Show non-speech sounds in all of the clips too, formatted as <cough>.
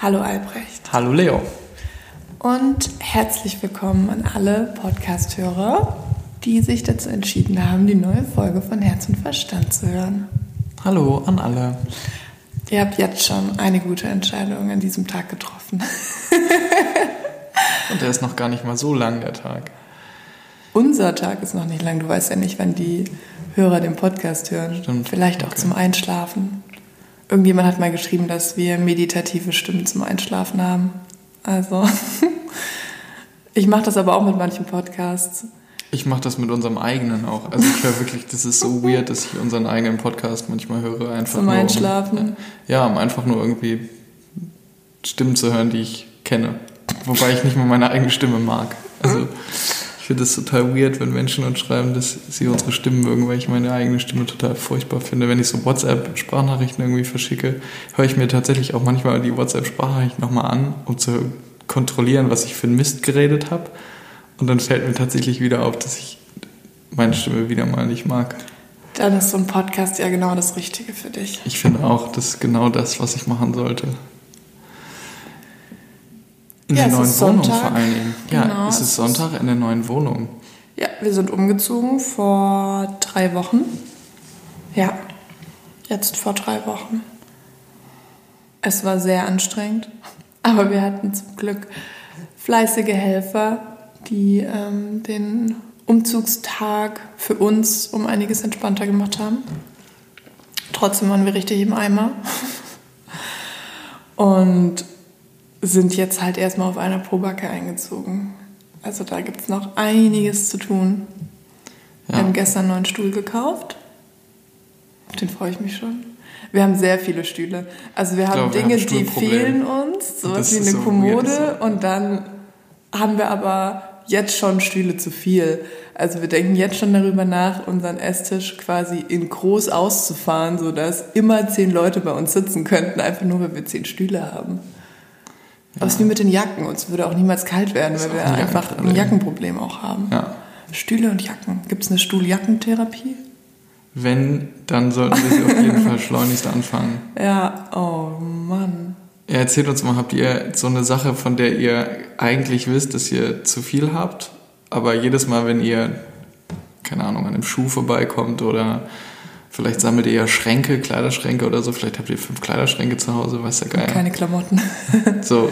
Hallo Albrecht. Hallo Leo. Und herzlich willkommen an alle Podcast-Hörer, die sich dazu entschieden haben, die neue Folge von Herz und Verstand zu hören. Hallo an alle. Ihr habt jetzt schon eine gute Entscheidung an diesem Tag getroffen. Und der ist noch gar nicht mal so lang, der Tag. Unser Tag ist noch nicht lang. Du weißt ja nicht, wann die Hörer den Podcast hören. Stimmt. Vielleicht auch Okay. zum Einschlafen. Irgendjemand hat mal geschrieben, dass wir meditative Stimmen zum Einschlafen haben. Also, <laughs> ich mache das aber auch mit manchen Podcasts. Ich mache das mit unserem eigenen auch. Also ich höre wirklich, das ist so weird, dass ich unseren eigenen Podcast manchmal höre. Einfach Zum Einschlafen. Um, ja, um einfach nur irgendwie Stimmen zu hören, die ich kenne. Wobei ich nicht mal meine eigene Stimme mag. Also finde es total weird, wenn Menschen uns schreiben, dass sie unsere Stimmen mögen, weil ich meine eigene Stimme total furchtbar finde. Wenn ich so WhatsApp-Sprachnachrichten irgendwie verschicke, höre ich mir tatsächlich auch manchmal die WhatsApp-Sprachnachrichten nochmal an, um zu kontrollieren, was ich für einen Mist geredet habe. Und dann fällt mir tatsächlich wieder auf, dass ich meine Stimme wieder mal nicht mag. Dann ist so ein Podcast ja genau das Richtige für dich. Ich finde auch, das ist genau das, was ich machen sollte. In Ja, der neuen Wohnung Sonntag. vor allen Dingen. Ja, Genau, es ist- Sonntag in der neuen Wohnung. Ja, wir sind umgezogen vor drei Wochen. Ja, jetzt vor drei Wochen. Es war sehr anstrengend, <laughs> aber wir hatten zum Glück fleißige Helfer, die ähm, den Umzugstag für uns um einiges entspannter gemacht haben. Trotzdem waren wir richtig im Eimer <laughs> und sind jetzt halt erstmal auf einer Probacke eingezogen. Also da gibt es noch einiges zu tun. Wir Ja. haben gestern einen neuen Stuhl gekauft. Auf den freue ich mich schon. Wir haben sehr viele Stühle. Also wir haben glaube, wir Dinge, haben ein die fehlen uns, sowas wie eine so Kommode. Und dann haben wir aber jetzt schon Stühle zu viel. Also wir denken jetzt schon darüber nach, unseren Esstisch quasi in groß auszufahren, sodass immer zehn Leute bei uns sitzen könnten, einfach nur, weil wir zehn Stühle haben. Aber es ist wie mit den Jacken. Uns würde auch niemals kalt werden, weil wir ein einfach ein Jackenproblem. Jackenproblem auch haben. Ja. Stühle und Jacken. Gibt es eine Stuhljackentherapie? Wenn, dann sollten wir sie auf jeden Fall <laughs> schleunigst anfangen. Ja, oh Mann. Ja, erzählt uns mal, habt ihr so eine Sache, von der ihr eigentlich wisst, dass ihr zu viel habt, aber jedes Mal, wenn ihr, keine Ahnung, an einem Schuh vorbeikommt oder vielleicht sammelt ihr ja Schränke, Kleiderschränke oder so, vielleicht habt ihr fünf Kleiderschränke zu Hause, weiß ja geil. Keine Klamotten. <laughs> So,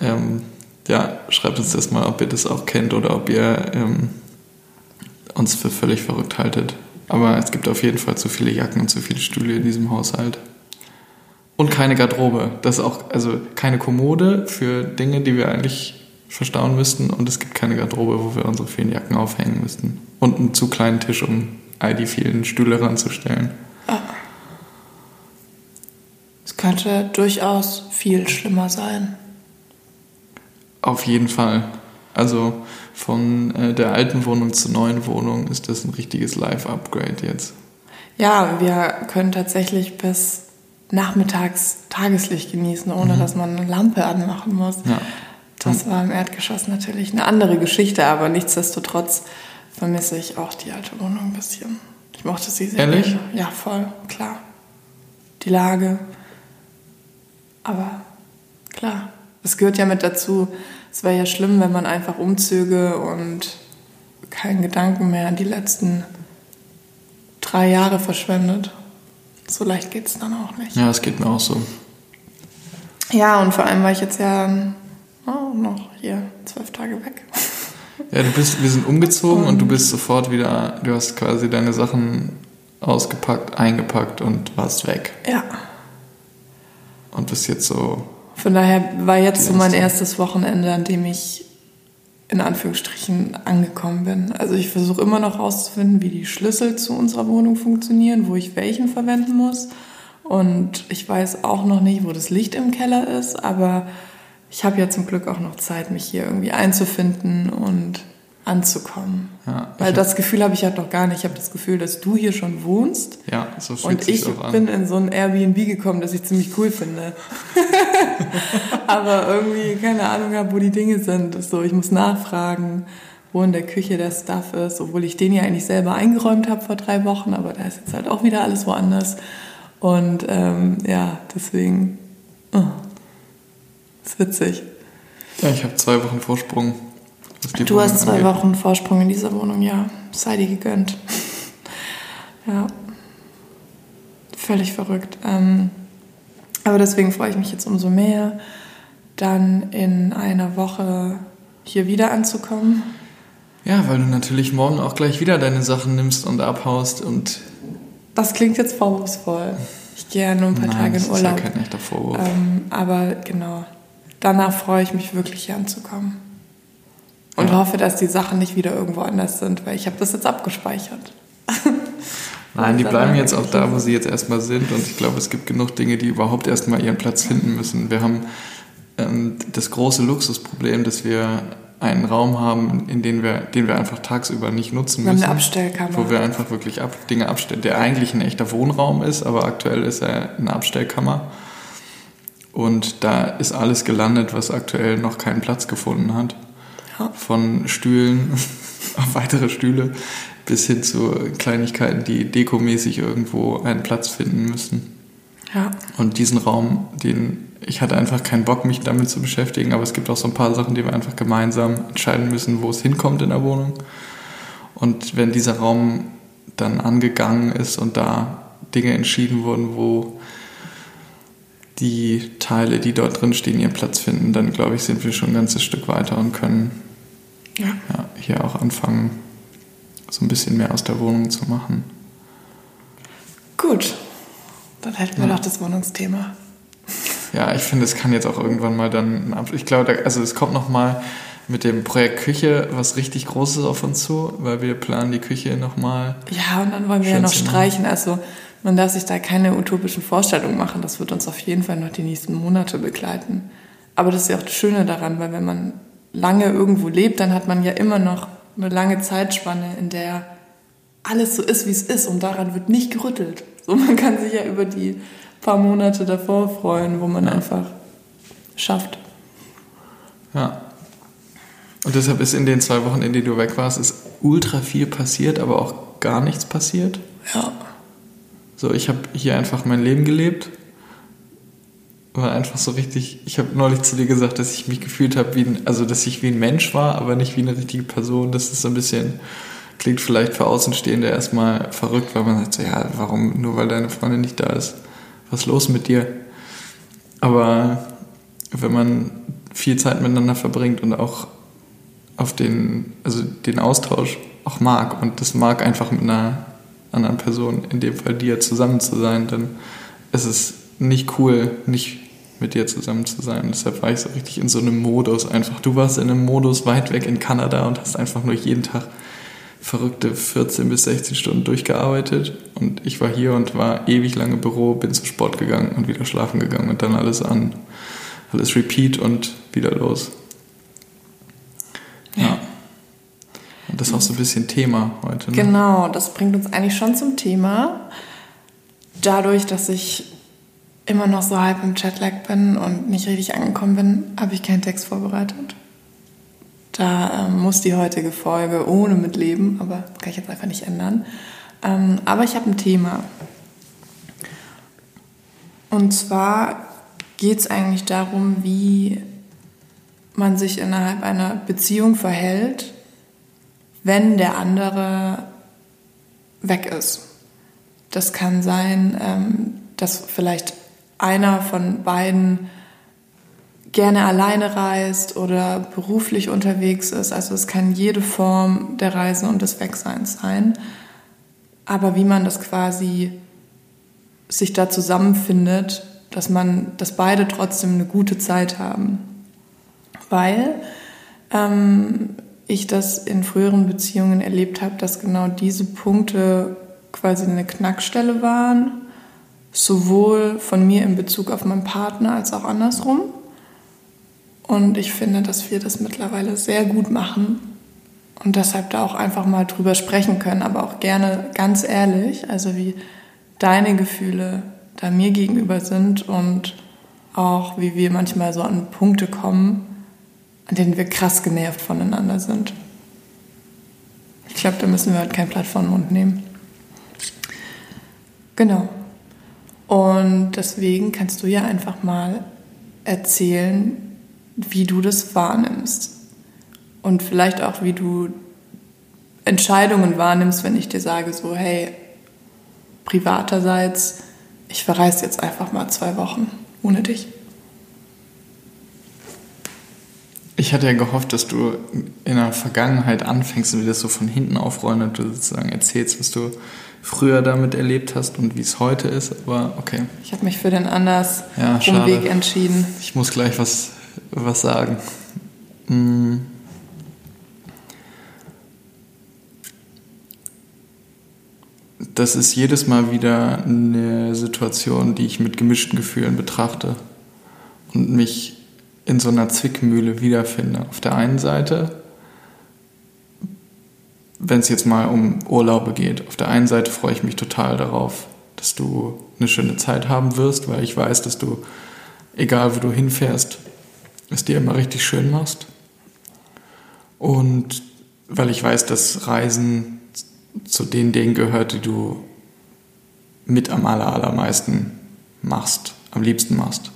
ähm, ja, schreibt uns das mal, ob ihr das auch kennt oder ob ihr ähm, uns für völlig verrückt haltet. Aber es gibt auf jeden Fall zu viele Jacken und zu viele Stühle in diesem Haushalt. Und keine Garderobe. Das ist auch, also keine Kommode für Dinge, die wir eigentlich verstauen müssten. Und es gibt keine Garderobe, wo wir unsere vielen Jacken aufhängen müssten. Und einen zu kleinen Tisch, um all die vielen Stühle ranzustellen. Es könnte durchaus viel schlimmer sein. Auf jeden Fall. Also von äh, der alten Wohnung zur neuen Wohnung ist das ein richtiges Live-Upgrade jetzt. Ja, wir können tatsächlich bis nachmittags Tageslicht genießen, ohne dass man eine Lampe anmachen muss. Ja. Das war im Erdgeschoss natürlich eine andere Geschichte, aber nichtsdestotrotz vermisse ich auch die alte Wohnung ein bisschen. Ich mochte sie sehr Ehrlich? gerne. Ja, voll, klar. Die Lage. Aber klar, es gehört ja mit dazu. Es wäre ja schlimm, wenn man einfach umzöge und keinen Gedanken mehr an die letzten drei Jahre verschwendet. So leicht geht es dann auch nicht. Ja, es geht mir auch so. Ja, und vor allem war ich jetzt ja oh, noch hier zwölf Tage weg. <laughs> Ja, du bist, wir sind umgezogen und du bist sofort wieder, du hast quasi deine Sachen ausgepackt, eingepackt und warst weg. Ja. Und bist jetzt so, Von daher war jetzt so mein Erste. erstes Wochenende, an dem ich in Anführungsstrichen angekommen bin. Also ich versuche immer noch herauszufinden, wie die Schlüssel zu unserer Wohnung funktionieren, wo ich welchen verwenden muss. Und ich weiß auch noch nicht, wo das Licht im Keller ist, aber ich habe ja zum Glück auch noch Zeit, mich hier irgendwie einzufinden und anzukommen. ja. Weil das Gefühl habe ich halt noch gar nicht. Ich habe das Gefühl, dass du hier schon wohnst. ja, so fühlt Und ich bin in so ein Airbnb gekommen, das ich ziemlich cool finde. <laughs> Aber irgendwie keine Ahnung habe, wo die Dinge sind. So, ich muss nachfragen, wo in der Küche der Stuff ist, obwohl ich den ja eigentlich selber eingeräumt habe vor drei Wochen, aber da ist jetzt halt auch wieder alles woanders. Und ähm, ja, deswegen. oh. Ist witzig. Ja, ich habe zwei Wochen Vorsprung. Du hast zwei angeht. Wochen Vorsprung in dieser Wohnung, ja. Sei dir gegönnt. ja. Völlig verrückt. Ähm, aber deswegen freue ich mich jetzt umso mehr, dann in einer Woche hier wieder anzukommen. Ja, weil du natürlich morgen auch gleich wieder deine Sachen nimmst und abhaust und. Das klingt jetzt vorwurfsvoll. Ich gehe ja nur ein paar Nein, Tage in Urlaub. Das ist ja kein echter Vorwurf. Ähm, aber genau, danach freue ich mich wirklich hier anzukommen. Und ja. hoffe, dass die Sachen nicht wieder irgendwo anders sind, weil ich habe das jetzt abgespeichert. <laughs> Nein, die bleiben jetzt auch da, wo sie jetzt erstmal sind. Und ich glaube, es gibt genug Dinge, die überhaupt erstmal ihren Platz finden müssen. Wir haben ähm, das große Luxusproblem, dass wir einen Raum haben, in den wir, den wir einfach tagsüber nicht nutzen müssen. Wir haben eine Abstellkammer. Wo wir einfach wirklich ab, Dinge abstellen, der eigentlich ein echter Wohnraum ist, aber aktuell ist er eine Abstellkammer. Und da ist alles gelandet, was aktuell noch keinen Platz gefunden hat. Ja. Von Stühlen <laughs> auf weitere Stühle bis hin zu Kleinigkeiten, die dekomäßig irgendwo einen Platz finden müssen. Ja. Und diesen Raum, den ich hatte einfach keinen Bock, mich damit zu beschäftigen, aber es gibt auch so ein paar Sachen, die wir einfach gemeinsam entscheiden müssen, wo es hinkommt in der Wohnung. Und wenn dieser Raum dann angegangen ist und da Dinge entschieden wurden, wo die Teile, die dort drin stehen, ihren Platz finden, dann glaube ich, sind wir schon ein ganzes Stück weiter und können ja. Ja, hier auch anfangen, so ein bisschen mehr aus der Wohnung zu machen. Gut, dann hätten wir ja. noch das Wohnungsthema. Ja, ich finde, es kann jetzt auch irgendwann mal dann, ich glaube, also es kommt noch mal mit dem Projekt Küche was richtig Großes auf uns zu, weil wir planen die Küche noch mal. Ja, und dann wollen wir ja noch streichen. Also man darf sich da keine utopischen Vorstellungen machen. Das wird uns auf jeden Fall noch die nächsten Monate begleiten. Aber das ist ja auch das Schöne daran, weil wenn man lange irgendwo lebt, dann hat man ja immer noch eine lange Zeitspanne, in der alles so ist, wie es ist und daran wird nicht gerüttelt. So, man kann sich ja über die paar Monate davor freuen, wo man ja. einfach schafft. Ja. Und deshalb ist in den zwei Wochen, in denen du weg warst, ist ultra viel passiert, aber auch gar nichts passiert. Ja. So, ich habe hier einfach mein Leben gelebt. War einfach so richtig. Ich habe neulich zu dir gesagt, dass ich mich gefühlt habe, wie ein, also dass ich wie ein Mensch war, aber nicht wie eine richtige Person. Das ist so ein bisschen klingt vielleicht für Außenstehende erstmal verrückt, weil man sagt so, ja, warum nur weil deine Freundin nicht da ist? was ist los mit dir? Aber wenn man viel Zeit miteinander verbringt und auch auf den, also den Austausch auch mag und das mag einfach mit einer anderen Person, in dem Fall dir, zusammen zu sein, dann ist es nicht cool, nicht mit dir zusammen zu sein. Deshalb war ich so richtig in so einem Modus einfach. Du warst in einem Modus weit weg in Kanada und hast einfach nur jeden Tag verrückte 14 bis 16 Stunden durchgearbeitet und ich war hier und war ewig lange im Büro, bin zum Sport gegangen und wieder schlafen gegangen und dann alles an, alles repeat und wieder los. Ja. Das ist auch so ein bisschen Thema heute. Ne? Genau, das bringt uns eigentlich schon zum Thema. Dadurch, dass ich immer noch so halb im Jetlag bin und nicht richtig angekommen bin, habe ich keinen Text vorbereitet. Da ähm, muss die heutige Folge ohne mitleben, aber kann ich jetzt einfach nicht ändern. Ähm, aber ich habe ein Thema. Und zwar geht es eigentlich darum, wie man sich innerhalb einer Beziehung verhält, wenn der andere weg ist. Das kann sein, ähm, dass vielleicht einer von beiden gerne alleine reist oder beruflich unterwegs ist. Also es kann jede Form der Reise und des Wegseins sein. Aber wie man das quasi sich da zusammenfindet, dass man, dass beide trotzdem eine gute Zeit haben. Weil ähm, ich das in früheren Beziehungen erlebt habe, dass genau diese Punkte quasi eine Knackstelle waren, sowohl von mir in Bezug auf meinen Partner als auch andersrum. Und ich finde, dass wir das mittlerweile sehr gut machen und deshalb da auch einfach mal drüber sprechen können, aber auch gerne ganz ehrlich, also wie deine Gefühle da mir gegenüber sind und auch wie wir manchmal so an Punkte kommen, an denen wir krass genervt voneinander sind. Ich glaube, da müssen wir halt kein Blatt vor den Mund nehmen. Genau. Und deswegen kannst du ja einfach mal erzählen, wie du das wahrnimmst. Und vielleicht auch, wie du Entscheidungen wahrnimmst, wenn ich dir sage, so, hey, privaterseits, ich verreise jetzt einfach mal zwei Wochen ohne dich. Ich hatte ja gehofft, dass du in der Vergangenheit anfängst und wieder so von hinten aufrollen und du sozusagen erzählst, was du früher damit erlebt hast und wie es heute ist, aber okay. Ich habe mich für den anders ja, Umweg entschieden. Ich muss gleich was, was sagen. Hm. Das ist jedes Mal wieder eine Situation, die ich mit gemischten Gefühlen betrachte und mich in so einer Zwickmühle wiederfinde. Auf der einen Seite, wenn es jetzt mal um Urlaube geht, auf der einen Seite freue ich mich total darauf, dass du eine schöne Zeit haben wirst, weil ich weiß, dass du, egal wo du hinfährst, es dir immer richtig schön machst. Und weil ich weiß, dass Reisen zu den Dingen gehört, die du mit am allermeisten machst, am liebsten machst.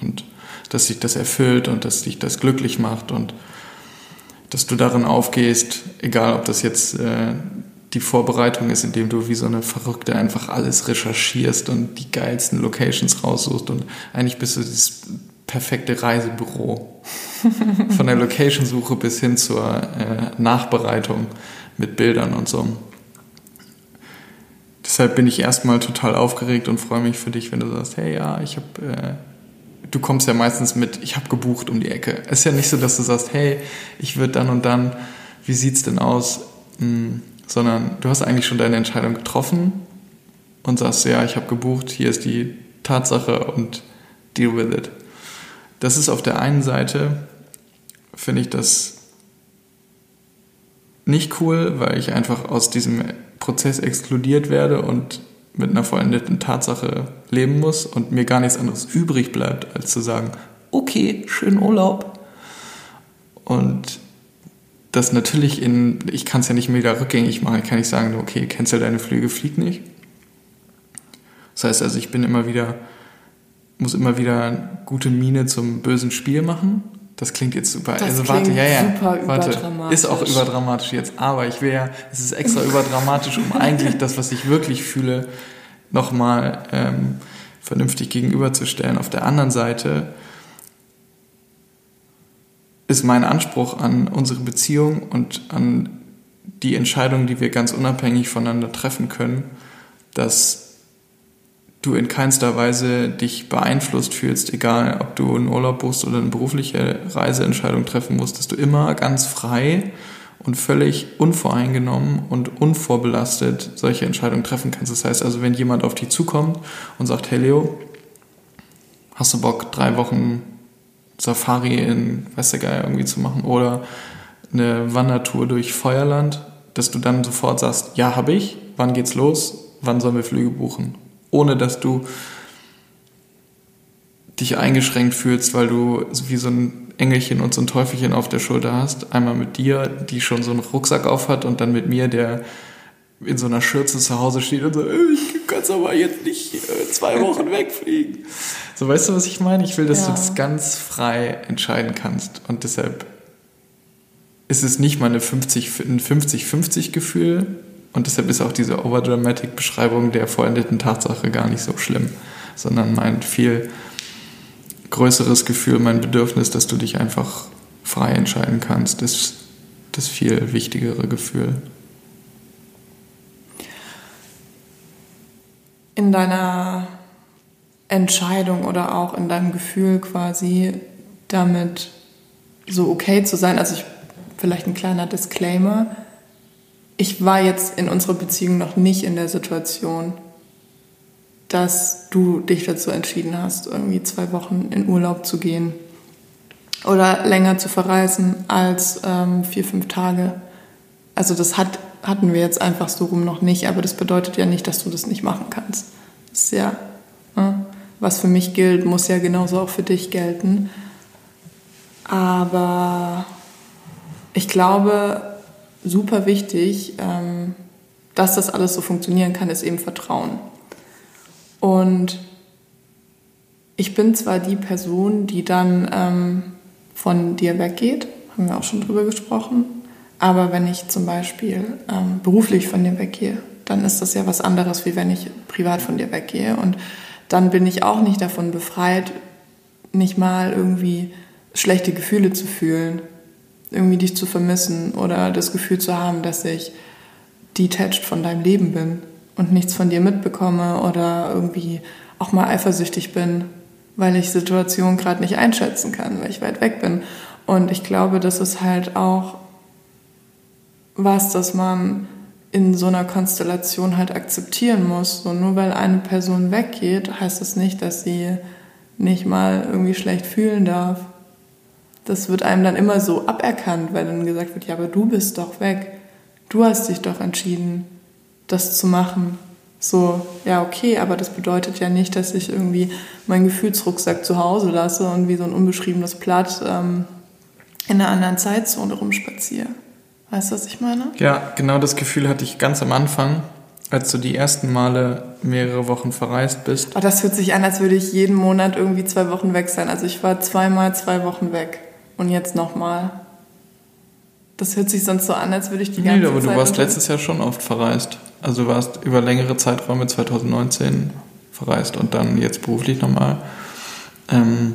Und dass sich das erfüllt und dass dich das glücklich macht und dass du darin aufgehst, egal ob das jetzt äh, die Vorbereitung ist, indem du wie so eine Verrückte einfach alles recherchierst und die geilsten Locations raussuchst und eigentlich bist du das perfekte Reisebüro. <laughs> Von der Locationsuche bis hin zur äh, Nachbereitung mit Bildern und so. Deshalb bin ich erstmal total aufgeregt und freue mich für dich, wenn du sagst, hey ja, ich habe äh, du kommst ja meistens mit, ich habe gebucht um die Ecke. Es ist ja nicht so, dass du sagst, hey, ich würde dann und dann, wie sieht's denn aus? Hm, sondern du hast eigentlich schon deine Entscheidung getroffen und sagst, ja, ich habe gebucht, hier ist die Tatsache und deal with it. Das ist auf der einen Seite, finde ich das nicht cool, weil ich einfach aus diesem Prozess exkludiert werde und mit einer vollendeten Tatsache leben muss und mir gar nichts anderes übrig bleibt, als zu sagen, okay, schönen Urlaub. Und das natürlich in, ich kann es ja nicht mehr wieder rückgängig machen, ich kann nicht sagen, okay, cancel deine Flüge, flieg nicht. Das heißt also, ich bin immer wieder, muss immer wieder gute Miene zum bösen Spiel machen. Das klingt jetzt super. Das also warte, ja, ja. Super warte, ist auch überdramatisch jetzt, aber ich will ja, es ist extra <laughs> überdramatisch, um eigentlich das, was ich wirklich fühle, nochmal ähm, vernünftig gegenüberzustellen. Auf der anderen Seite ist mein Anspruch an unsere Beziehung und an die Entscheidungen, die wir ganz unabhängig voneinander treffen können, dass du in keinster Weise dich beeinflusst fühlst, egal ob du einen Urlaub buchst oder eine berufliche Reiseentscheidung treffen musst, dass du immer ganz frei und völlig unvoreingenommen und unvorbelastet solche Entscheidungen treffen kannst. Das heißt also, wenn jemand auf dich zukommt und sagt, hey Leo, hast du Bock, drei Wochen Safari in, weiß der Geil, irgendwie zu machen oder eine Wandertour durch Feuerland, dass du dann sofort sagst, ja, habe ich, wann geht's los, wann sollen wir Flüge buchen? Ohne dass du dich eingeschränkt fühlst, weil du wie so ein Engelchen und so ein Teufelchen auf der Schulter hast. Einmal mit dir, die schon so einen Rucksack auf hat und dann mit mir, der in so einer Schürze zu Hause steht und so, äh, ich kann aber jetzt nicht äh, zwei Wochen <laughs> wegfliegen. So, weißt du, was ich meine? Ich will, dass ja. du das ganz frei entscheiden kannst. Und deshalb ist es nicht mal eine 50, ein 50-50 Gefühl. Und deshalb ist auch diese overdramatic Beschreibung der vollendeten Tatsache gar nicht so schlimm, sondern meint viel größeres Gefühl, mein Bedürfnis, dass du dich einfach frei entscheiden kannst, ist das viel wichtigere Gefühl. In deiner Entscheidung oder auch in deinem Gefühl quasi damit so okay zu sein, also ich, vielleicht ein kleiner Disclaimer, ich war jetzt in unserer Beziehung noch nicht in der Situation, dass du dich dazu entschieden hast, irgendwie zwei Wochen in Urlaub zu gehen oder länger zu verreisen als ähm, vier, fünf Tage. Also das hat, hatten wir jetzt einfach so rum noch nicht, aber das bedeutet ja nicht, dass du das nicht machen kannst. Das ist ja, ne? was für mich gilt, muss ja genauso auch für dich gelten. Aber ich glaube, super wichtig, ähm, dass das alles so funktionieren kann, ist eben Vertrauen. Und ich bin zwar die Person, die dann ähm, von dir weggeht, haben wir auch schon drüber gesprochen. Aber wenn ich zum Beispiel ähm, beruflich von dir weggehe, dann ist das ja was anderes, wie wenn ich privat von dir weggehe. Und dann bin ich auch nicht davon befreit, nicht mal irgendwie schlechte Gefühle zu fühlen, irgendwie dich zu vermissen oder das Gefühl zu haben, dass ich detached von deinem Leben bin und nichts von dir mitbekomme oder irgendwie auch mal eifersüchtig bin, weil ich Situationen gerade nicht einschätzen kann, weil ich weit weg bin. Und ich glaube, das ist halt auch was, das man in so einer Konstellation halt akzeptieren muss. So, nur weil eine Person weggeht, heißt das nicht, dass sie nicht mal irgendwie schlecht fühlen darf. Das wird einem dann immer so aberkannt, weil dann gesagt wird, ja, aber du bist doch weg. Du hast dich doch entschieden, das zu machen. So, ja, okay, aber das bedeutet ja nicht, dass ich irgendwie meinen Gefühlsrucksack zu Hause lasse und wie so ein unbeschriebenes Blatt ähm, in einer anderen Zeitzone rumspaziere. Weißt du, was ich meine? Ja, genau das Gefühl hatte ich ganz am Anfang, als du die ersten Male mehrere Wochen verreist bist. Oh, das hört sich an, als würde ich jeden Monat irgendwie zwei Wochen weg sein. Also ich war zweimal zwei Wochen weg und jetzt nochmal. Das hört sich sonst so an, als würde ich die ganze nee, aber Zeit... du warst letztes Jahr schon oft verreist. Also du warst über längere Zeiträume 2019 verreist und dann jetzt beruflich nochmal. Ähm,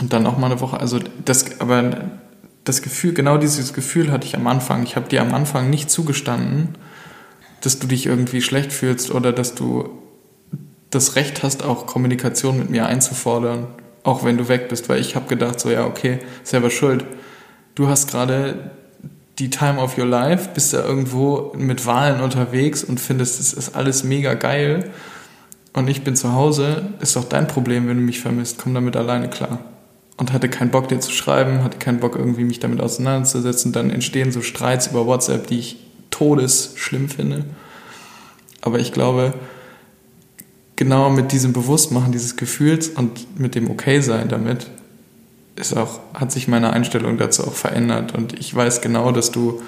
und dann auch mal eine Woche. Also das, aber das Gefühl, genau dieses Gefühl hatte ich am Anfang. Ich habe dir am Anfang nicht zugestanden, dass du dich irgendwie schlecht fühlst oder dass du das Recht hast, auch Kommunikation mit mir einzufordern, auch wenn du weg bist, weil ich habe gedacht, so ja, okay, selber schuld. Du hast gerade die Time of Your Life, bist da irgendwo mit Wahlen unterwegs und findest, es ist alles mega geil und ich bin zu Hause, ist doch dein Problem, wenn du mich vermisst, komm damit alleine klar. Und hatte keinen Bock, dir zu schreiben, hatte keinen Bock, irgendwie mich damit auseinanderzusetzen. Dann entstehen so Streits über WhatsApp, die ich todesschlimm finde. Aber ich glaube, genau mit diesem Bewusstmachen dieses Gefühls und mit dem Okay-Sein damit, ist auch, hat sich meine Einstellung dazu auch verändert. Und ich weiß genau, dass du,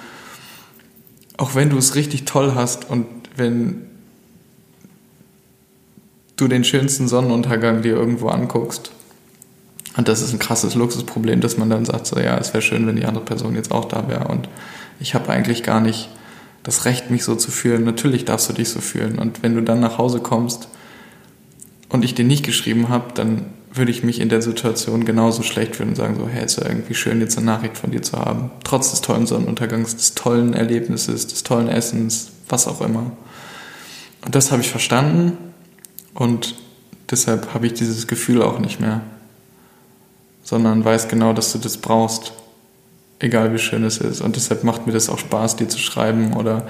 auch wenn du es richtig toll hast und wenn du den schönsten Sonnenuntergang dir irgendwo anguckst, und das ist ein krasses Luxusproblem, dass man dann sagt, so ja, es wäre schön, wenn die andere Person jetzt auch da wäre. Und ich habe eigentlich gar nicht das Recht, mich so zu fühlen. Natürlich darfst du dich so fühlen. Und wenn du dann nach Hause kommst und ich dir nicht geschrieben habe, dann würde ich mich in der Situation genauso schlecht fühlen und sagen so, hey, ist ja irgendwie schön, jetzt eine Nachricht von dir zu haben. Trotz des tollen Sonnenuntergangs, des tollen Erlebnisses, des tollen Essens, was auch immer. Und das habe ich verstanden und deshalb habe ich dieses Gefühl auch nicht mehr, sondern weiß genau, dass du das brauchst, egal wie schön es ist. Und deshalb macht mir das auch Spaß, dir zu schreiben oder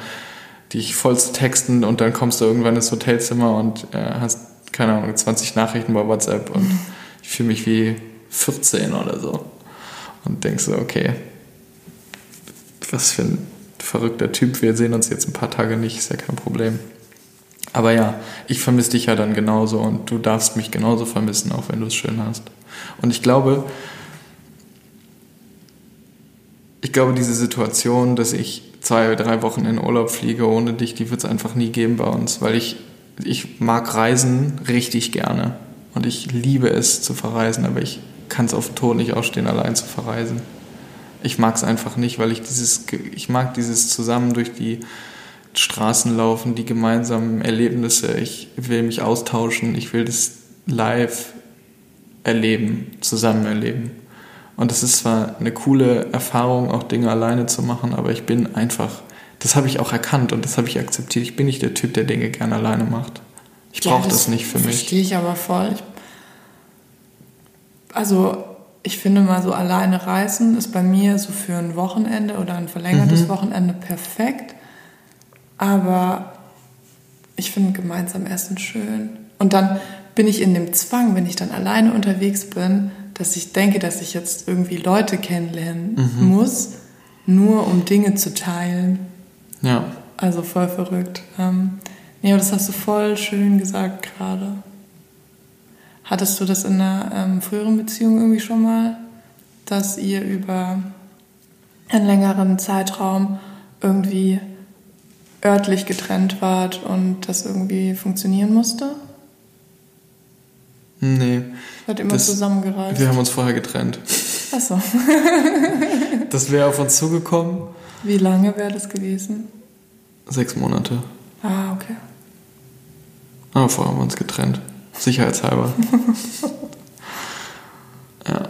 dich voll zu texten und dann kommst du irgendwann ins Hotelzimmer und äh, hast keine Ahnung, 20 Nachrichten bei WhatsApp und ich fühle mich wie 14 oder so. Und denkst so, okay, was für ein verrückter Typ, wir sehen uns jetzt ein paar Tage nicht, ist ja kein Problem. Aber ja, ich vermisse dich ja dann genauso und du darfst mich genauso vermissen, auch wenn du es schön hast. Und ich glaube, ich glaube, diese Situation, dass ich zwei, drei Wochen in Urlaub fliege ohne dich, die wird es einfach nie geben bei uns, weil ich ich mag Reisen richtig gerne und ich liebe es zu verreisen, aber ich kann es auf Tod nicht ausstehen, allein zu verreisen. Ich mag es einfach nicht, weil ich dieses, ich mag dieses zusammen durch die Straßen laufen, die gemeinsamen Erlebnisse. Ich will mich austauschen, ich will das live erleben, zusammen erleben. Und es ist zwar eine coole Erfahrung, auch Dinge alleine zu machen, aber ich bin einfach das habe ich auch erkannt und das habe ich akzeptiert. Ich bin nicht der Typ, der Dinge gerne alleine macht. Ich ja, brauche das, das, nicht für mich. Verstehe ich aber voll. Also ich finde mal so alleine reisen ist bei mir so für ein Wochenende oder ein verlängertes mhm. Wochenende perfekt. Aber ich finde gemeinsam Essen schön. Und dann bin ich in dem Zwang, wenn ich dann alleine unterwegs bin, dass ich denke, dass ich jetzt irgendwie Leute kennenlernen mhm. muss, nur um Dinge zu teilen. Ja. Also voll verrückt. Ähm, nee, aber das hast du voll schön gesagt gerade. Hattest du das in einer ähm, früheren Beziehung irgendwie schon mal, dass ihr über einen längeren Zeitraum irgendwie örtlich getrennt wart und das irgendwie funktionieren musste? Nee. Seid immer Das- zusammengereist? Wir haben uns vorher getrennt. Achso. <laughs> Das wäre auf uns zugekommen. Wie lange wäre das gewesen? Sechs Monate. Ah, okay. Aber vorher haben wir uns getrennt. Sicherheitshalber. <laughs> ja.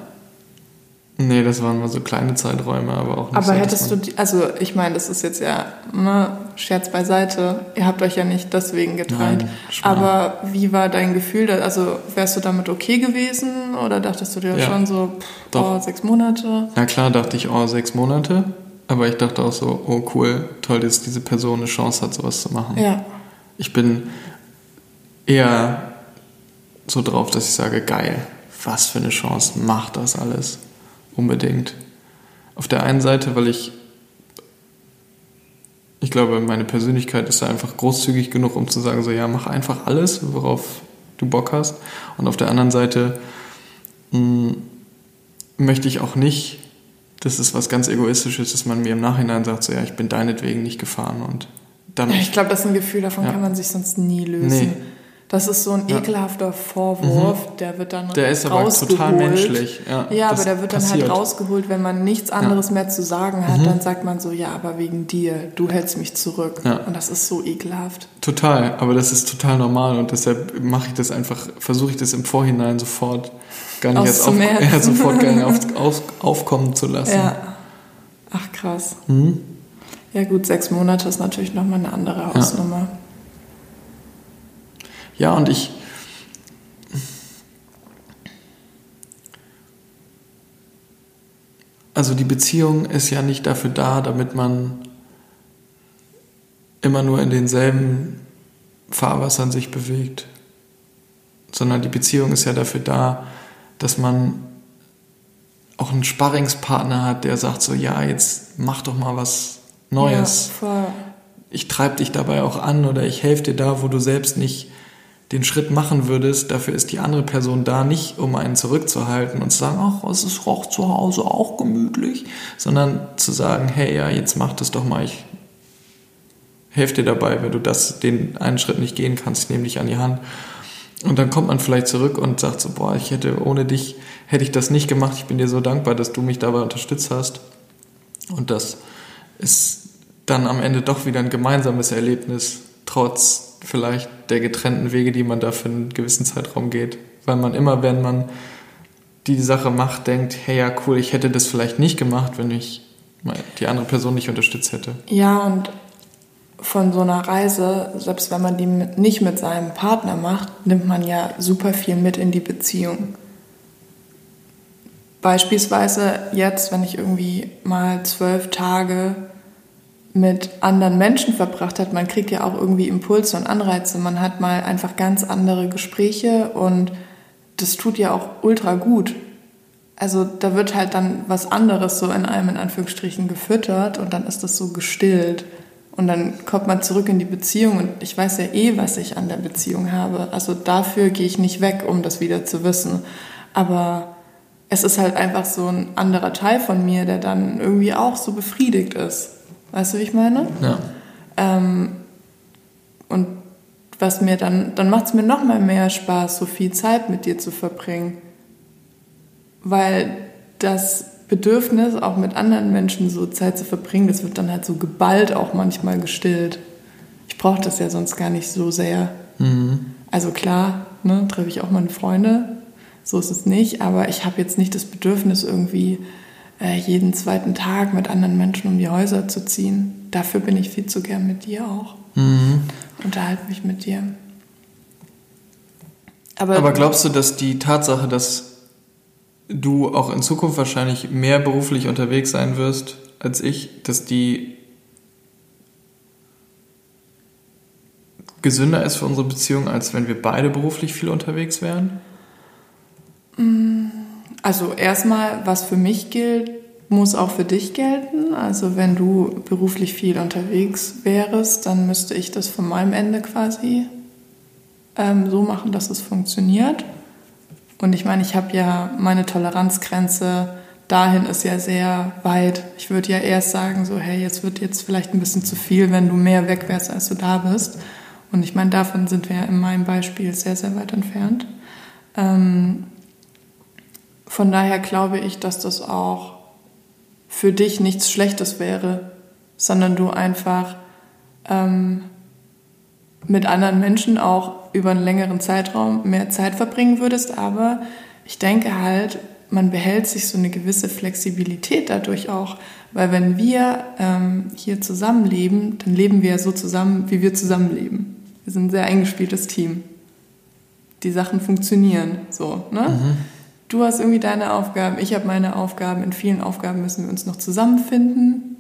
Nee, das waren mal so kleine Zeiträume, aber auch nicht Aber so, hättest du, die, also ich meine, das ist jetzt ja ne, Scherz beiseite. Ihr habt euch ja nicht deswegen getrennt. Nein. Aber wie war dein Gefühl? Da, also wärst du damit okay gewesen oder dachtest du dir Ja. schon so, pff, oh, sechs Monate? Na klar, dachte ich, oh, sechs Monate. Aber ich dachte auch so, oh cool, toll, dass diese Person eine Chance hat, sowas zu machen. Ja. Ich bin eher so drauf, dass ich sage, geil, was für eine Chance, mach das alles. Unbedingt. Auf der einen Seite, weil ich, ich glaube, meine Persönlichkeit ist da einfach großzügig genug, um zu sagen, so ja, mach einfach alles, worauf du Bock hast. Und auf der anderen Seite mh, möchte ich auch nicht, das ist was ganz Egoistisches, dass man mir im Nachhinein sagt, so ja, ich bin deinetwegen nicht gefahren und dann Ich glaube, das ist ein Gefühl, davon Ja. kann man sich sonst nie lösen. Nee. Das ist so ein Ja. ekelhafter Vorwurf, der wird dann Der ist aber total menschlich. Ja, Ja, aber der wird dann passiert. halt rausgeholt, wenn man nichts anderes mehr zu sagen hat, dann sagt man so, ja, aber wegen dir, du hältst mich zurück. Ja. Und das ist so ekelhaft. Total, aber das ist total normal und deshalb mache ich das einfach, versuche ich das im Vorhinein sofort gar nicht erst auf, <laughs> ja, sofort gar nicht auf, <laughs> auf, aufkommen zu lassen. Ja. Ach krass. Mhm. Ja gut, sechs Monate ist natürlich nochmal eine andere Hausnummer. Ja, und ich. Also die Beziehung ist ja nicht dafür da, damit man immer nur in denselben Fahrwassern sich bewegt, sondern die Beziehung ist ja dafür da, dass man auch einen Sparringspartner hat, der sagt so, ja, jetzt mach doch mal was Neues Ja, ich treibe dich dabei auch an oder ich helfe dir da, wo du selbst nicht den Schritt machen würdest. Dafür ist die andere Person da nicht, um einen zurückzuhalten und zu sagen, ach, es ist auch zu Hause auch gemütlich, sondern zu sagen, hey, ja, jetzt mach das doch mal, ich helfe dir dabei, wenn du das, den einen Schritt nicht gehen kannst, ich nehme dich an die Hand. Und dann kommt man vielleicht zurück und sagt so, boah, ich hätte ohne dich, hätte ich das nicht gemacht, ich bin dir so dankbar, dass du mich dabei unterstützt hast. Und das ist dann am Ende doch wieder ein gemeinsames Erlebnis, trotz vielleicht der getrennten Wege, die man da für einen gewissen Zeitraum geht. Weil man immer, wenn man die Sache macht, denkt, hey ja, cool, ich hätte das vielleicht nicht gemacht, wenn ich die andere Person nicht unterstützt hätte. Ja, und von so einer Reise, selbst wenn man die nicht mit seinem Partner macht, nimmt man ja super viel mit in die Beziehung. Beispielsweise jetzt, wenn ich irgendwie mal zwölf Tage mit anderen Menschen verbracht hat, man kriegt ja auch irgendwie Impulse und Anreize. Man hat mal einfach ganz andere Gespräche und das tut ja auch ultra gut. Also da wird halt dann was anderes so in einem in Anführungsstrichen gefüttert und dann ist das so gestillt. Und dann kommt man zurück in die Beziehung und ich weiß ja eh, was ich an der Beziehung habe. Also dafür gehe ich nicht weg, um das wieder zu wissen. Aber es ist halt einfach so ein anderer Teil von mir, der dann irgendwie auch so befriedigt ist. Weißt du, wie ich meine? Ja. Ähm, und was mir dann, dann macht es mir noch mal mehr Spaß, so viel Zeit mit dir zu verbringen. Weil das Bedürfnis, auch mit anderen Menschen so Zeit zu verbringen, das wird dann halt so geballt auch manchmal gestillt. Ich brauche das ja sonst gar nicht so sehr. Mhm. Also klar, ne, treffe ich auch meine Freunde, so ist es nicht, aber ich habe jetzt nicht das Bedürfnis, irgendwie jeden zweiten Tag mit anderen Menschen um die Häuser zu ziehen. Dafür bin ich viel zu gern mit dir auch. Mhm. Unterhalte mich mit dir. Aber, Aber glaubst du, dass die Tatsache, dass du auch in Zukunft wahrscheinlich mehr beruflich unterwegs sein wirst als ich, dass die gesünder ist für unsere Beziehung, als wenn wir beide beruflich viel unterwegs wären? Also erstmal, was für mich gilt, muss auch für dich gelten. Also wenn du beruflich viel unterwegs wärst, dann müsste ich das von meinem Ende quasi ähm, so machen, dass es funktioniert. Und ich meine, ich habe ja meine Toleranzgrenze dahin ist ja sehr weit. Ich würde ja erst sagen, so, hey, jetzt wird jetzt vielleicht ein bisschen zu viel, wenn du mehr weg wärst, als du da bist. Und ich meine, davon sind wir in meinem Beispiel sehr, sehr weit entfernt. Ähm, von daher glaube ich, dass das auch für dich nichts Schlechtes wäre, sondern du einfach ähm, mit anderen Menschen auch über einen längeren Zeitraum mehr Zeit verbringen würdest. Aber ich denke halt, man behält sich so eine gewisse Flexibilität dadurch auch. Weil wenn wir ähm, hier zusammenleben, dann leben wir ja so zusammen, wie wir zusammenleben. Wir sind ein sehr eingespieltes Team. Die Sachen funktionieren so. Ne? Mhm. Du hast irgendwie deine Aufgaben, ich habe meine Aufgaben. In vielen Aufgaben müssen wir uns noch zusammenfinden.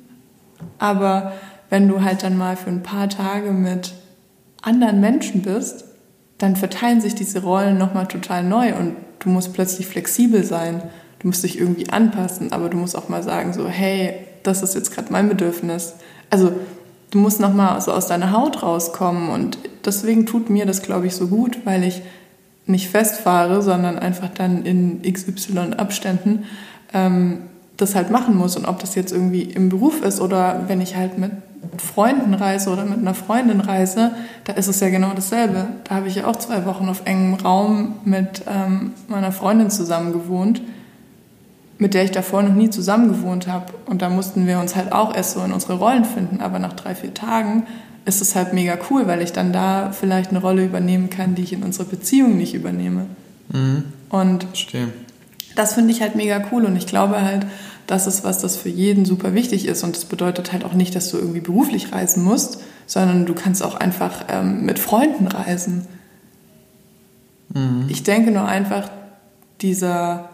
Aber wenn du halt dann mal für ein paar Tage mit anderen Menschen bist, dann verteilen sich diese Rollen nochmal total neu und du musst plötzlich flexibel sein. Du musst dich irgendwie anpassen, aber du musst auch mal sagen, so, hey, das ist jetzt gerade mein Bedürfnis. Also du musst nochmal so aus deiner Haut rauskommen und deswegen tut mir das, glaube ich, so gut, weil ich nicht festfahre, sondern einfach dann in XY Abständen ähm, das halt machen muss. Und ob das jetzt irgendwie im Beruf ist oder wenn ich halt mit Freunden reise oder mit einer Freundin reise, da ist es ja genau dasselbe. Da habe ich ja auch zwei Wochen auf engem Raum mit ähm, meiner Freundin zusammen gewohnt, mit der ich davor noch nie zusammen gewohnt habe. Und da mussten wir uns halt auch erst so in unsere Rollen finden. Aber nach drei, vier Tagen ist es halt mega cool, weil ich dann da vielleicht eine Rolle übernehmen kann, die ich in unserer Beziehung nicht übernehme. Mhm. Und Verstehe. das finde ich halt mega cool. Und ich glaube halt, das ist was, das für jeden super wichtig ist. Und das bedeutet halt auch nicht, dass du irgendwie beruflich reisen musst, sondern du kannst auch einfach ähm, mit Freunden reisen. Mhm. Ich denke nur einfach, dieser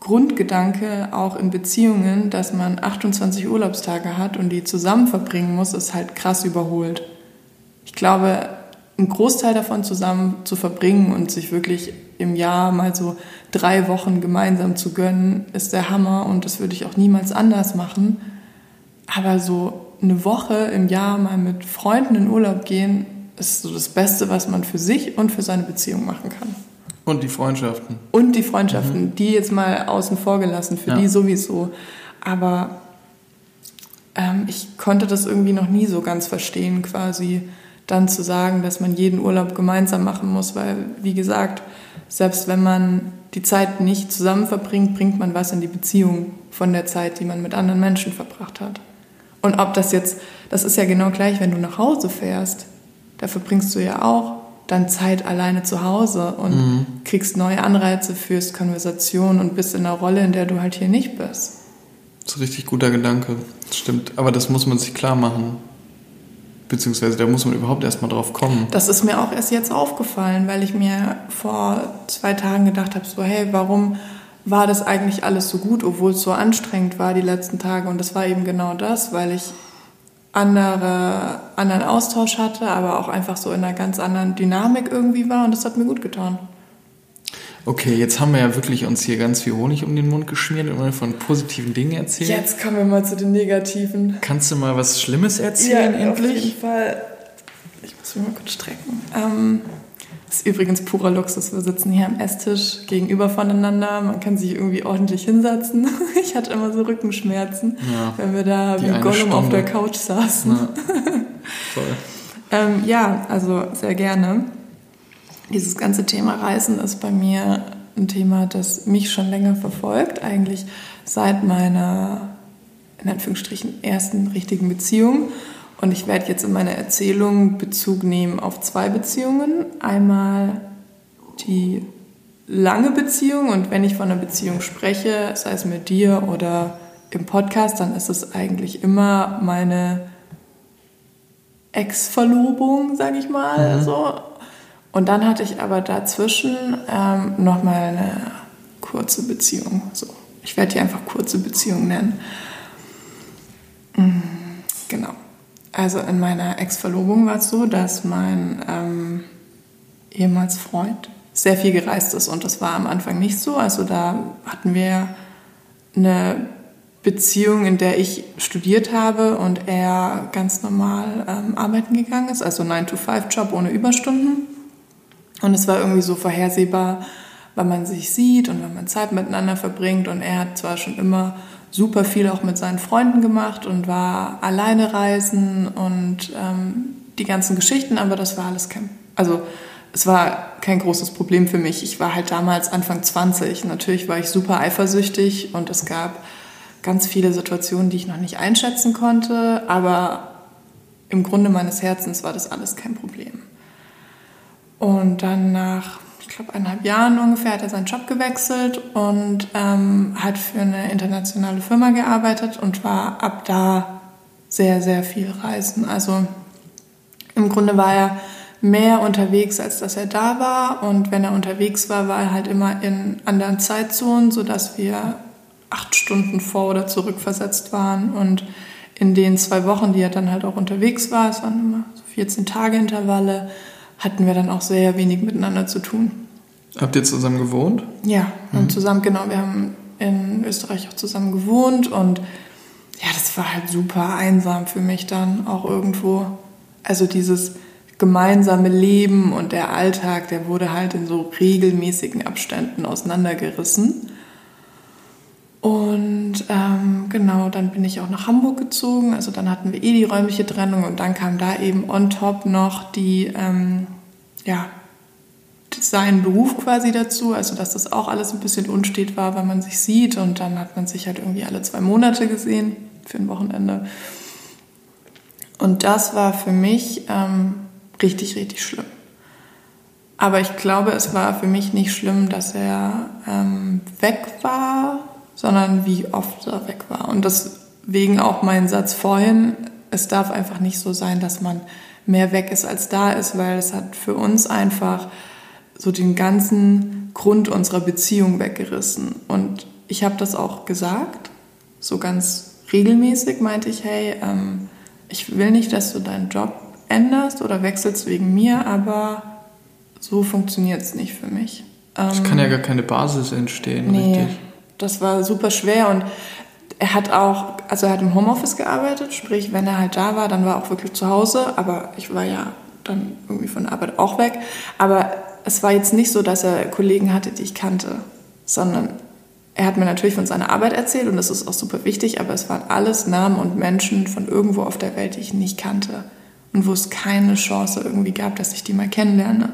Grundgedanke auch in Beziehungen, dass man 28 Urlaubstage hat und die zusammen verbringen muss, ist halt krass überholt. Ich glaube, einen Großteil davon zusammen zu verbringen und sich wirklich im Jahr mal so drei Wochen gemeinsam zu gönnen, ist der Hammer und das würde ich auch niemals anders machen. Aber so eine Woche im Jahr mal mit Freunden in Urlaub gehen, ist so das Beste, was man für sich und für seine Beziehung machen kann. Und die Freundschaften. Und die Freundschaften, mhm. die jetzt mal außen vor gelassen, für ja. die sowieso. Aber ähm, ich konnte das irgendwie noch nie so ganz verstehen, quasi dann zu sagen, dass man jeden Urlaub gemeinsam machen muss, weil, wie gesagt, selbst wenn man die Zeit nicht zusammen verbringt, bringt man was in die Beziehung von der Zeit, die man mit anderen Menschen verbracht hat. Und ob das jetzt, das ist ja genau gleich, wenn du nach Hause fährst, da verbringst du ja auch dann Zeit alleine zu Hause und mhm. kriegst neue Anreize fürs Konversation und bist in einer Rolle, in der du halt hier nicht bist. Das ist ein richtig guter Gedanke. Das stimmt. Aber das muss man sich klar machen. Beziehungsweise da muss man überhaupt erstmal drauf kommen. Das ist mir auch erst jetzt aufgefallen, weil ich mir vor zwei Tagen gedacht habe, so hey, warum war das eigentlich alles so gut, obwohl es so anstrengend war die letzten Tage? Und das war eben genau das, weil ich andere, anderen Austausch hatte, aber auch einfach so in einer ganz anderen Dynamik irgendwie war und das hat mir gut getan. Okay, jetzt haben wir ja wirklich uns hier ganz viel Honig um den Mund geschmiert und von positiven Dingen erzählt. Jetzt kommen wir mal zu den negativen. Kannst du mal was Schlimmes erzählen ja, endlich? Auf jeden Fall. Ich muss mich mal kurz strecken. Ähm, das ist übrigens purer Luxus. Wir sitzen hier am Esstisch gegenüber voneinander. Man kann sich irgendwie ordentlich hinsetzen. <laughs> Ich hatte immer so Rückenschmerzen, ja, wenn wir da wie Gollum Stunde. auf der Couch saßen. Ja, voll. <laughs> ähm, ja, also sehr gerne. Dieses ganze Thema Reisen ist bei mir ein Thema, das mich schon länger verfolgt, eigentlich seit meiner, in Anführungsstrichen, ersten richtigen Beziehung. Und ich werde jetzt in meiner Erzählung Bezug nehmen auf zwei Beziehungen. Einmal die lange Beziehung und wenn ich von einer Beziehung spreche, sei es mit dir oder im Podcast, dann ist es eigentlich immer meine Ex-Verlobung, sage ich mal. Mhm. So. Und dann hatte ich aber dazwischen ähm, nochmal eine kurze Beziehung. So. Ich werde die einfach kurze Beziehung nennen. Mhm, genau. Also in meiner Ex-Verlobung war es so, dass mein ähm, ehemals Freund sehr viel gereist ist und das war am Anfang nicht so. Also da hatten wir eine Beziehung, in der ich studiert habe und er ganz normal ähm, arbeiten gegangen ist, also 9-to-5-Job ohne Überstunden. Und es war irgendwie so vorhersehbar, wann man sich sieht und wann man Zeit miteinander verbringt. Und er hat zwar schon immer super viel auch mit seinen Freunden gemacht und war alleine reisen und ähm, die ganzen Geschichten, aber das war alles kein, also es war kein großes Problem für mich. Ich war halt damals Anfang 20. Natürlich war ich super eifersüchtig und es gab ganz viele Situationen, die ich noch nicht einschätzen konnte, aber im Grunde meines Herzens war das alles kein Problem. Und dann nach, glaube, eineinhalb Jahren ungefähr hat er seinen Job gewechselt und ähm, hat für eine internationale Firma gearbeitet und war ab da sehr, sehr viel reisen. Also im Grunde war er mehr unterwegs, als dass er da war. Und wenn er unterwegs war, war er halt immer in anderen Zeitzonen, sodass wir acht Stunden vor oder zurück versetzt waren. Und in den zwei Wochen, die er dann halt auch unterwegs war, es waren immer so 14 Tage Intervalle, hatten wir dann auch sehr wenig miteinander zu tun. Habt ihr zusammen gewohnt? Ja, mhm. zusammen, genau. Wir haben in Österreich auch zusammen gewohnt und ja, das war halt super einsam für mich dann auch irgendwo. Also dieses gemeinsame Leben und der Alltag, der wurde halt in so regelmäßigen Abständen auseinandergerissen. Und ähm, genau, dann bin ich auch nach Hamburg gezogen. Also dann hatten wir eh die räumliche Trennung und dann kam da eben on top noch die, ähm, ja, sein Beruf quasi dazu. Also dass das auch alles ein bisschen unstet war, weil man sich sieht und dann hat man sich halt irgendwie alle zwei Monate gesehen für ein Wochenende. Und das war für mich ähm, richtig, richtig schlimm. Aber ich glaube, es war für mich nicht schlimm, dass er ähm, weg war, sondern wie oft er weg war. Und deswegen auch mein Satz vorhin, es darf einfach nicht so sein, dass man mehr weg ist als da ist, weil es hat für uns einfach so den ganzen Grund unserer Beziehung weggerissen. Und ich habe das auch gesagt, so ganz regelmäßig meinte ich, hey, ähm, ich will nicht, dass du deinen Job änderst oder wechselst wegen mir, aber so funktioniert es nicht für mich. Es ähm, kann ja gar keine Basis entstehen, nee. richtig das war super schwer und er hat auch, also er hat im Homeoffice gearbeitet, sprich, wenn er halt da war, dann war er auch wirklich zu Hause, aber ich war ja dann irgendwie von der Arbeit auch weg. Aber es war jetzt nicht so, dass er Kollegen hatte, die ich kannte, sondern er hat mir natürlich von seiner Arbeit erzählt und das ist auch super wichtig, aber es waren alles Namen und Menschen von irgendwo auf der Welt, die ich nicht kannte und wo es keine Chance irgendwie gab, dass ich die mal kennenlerne.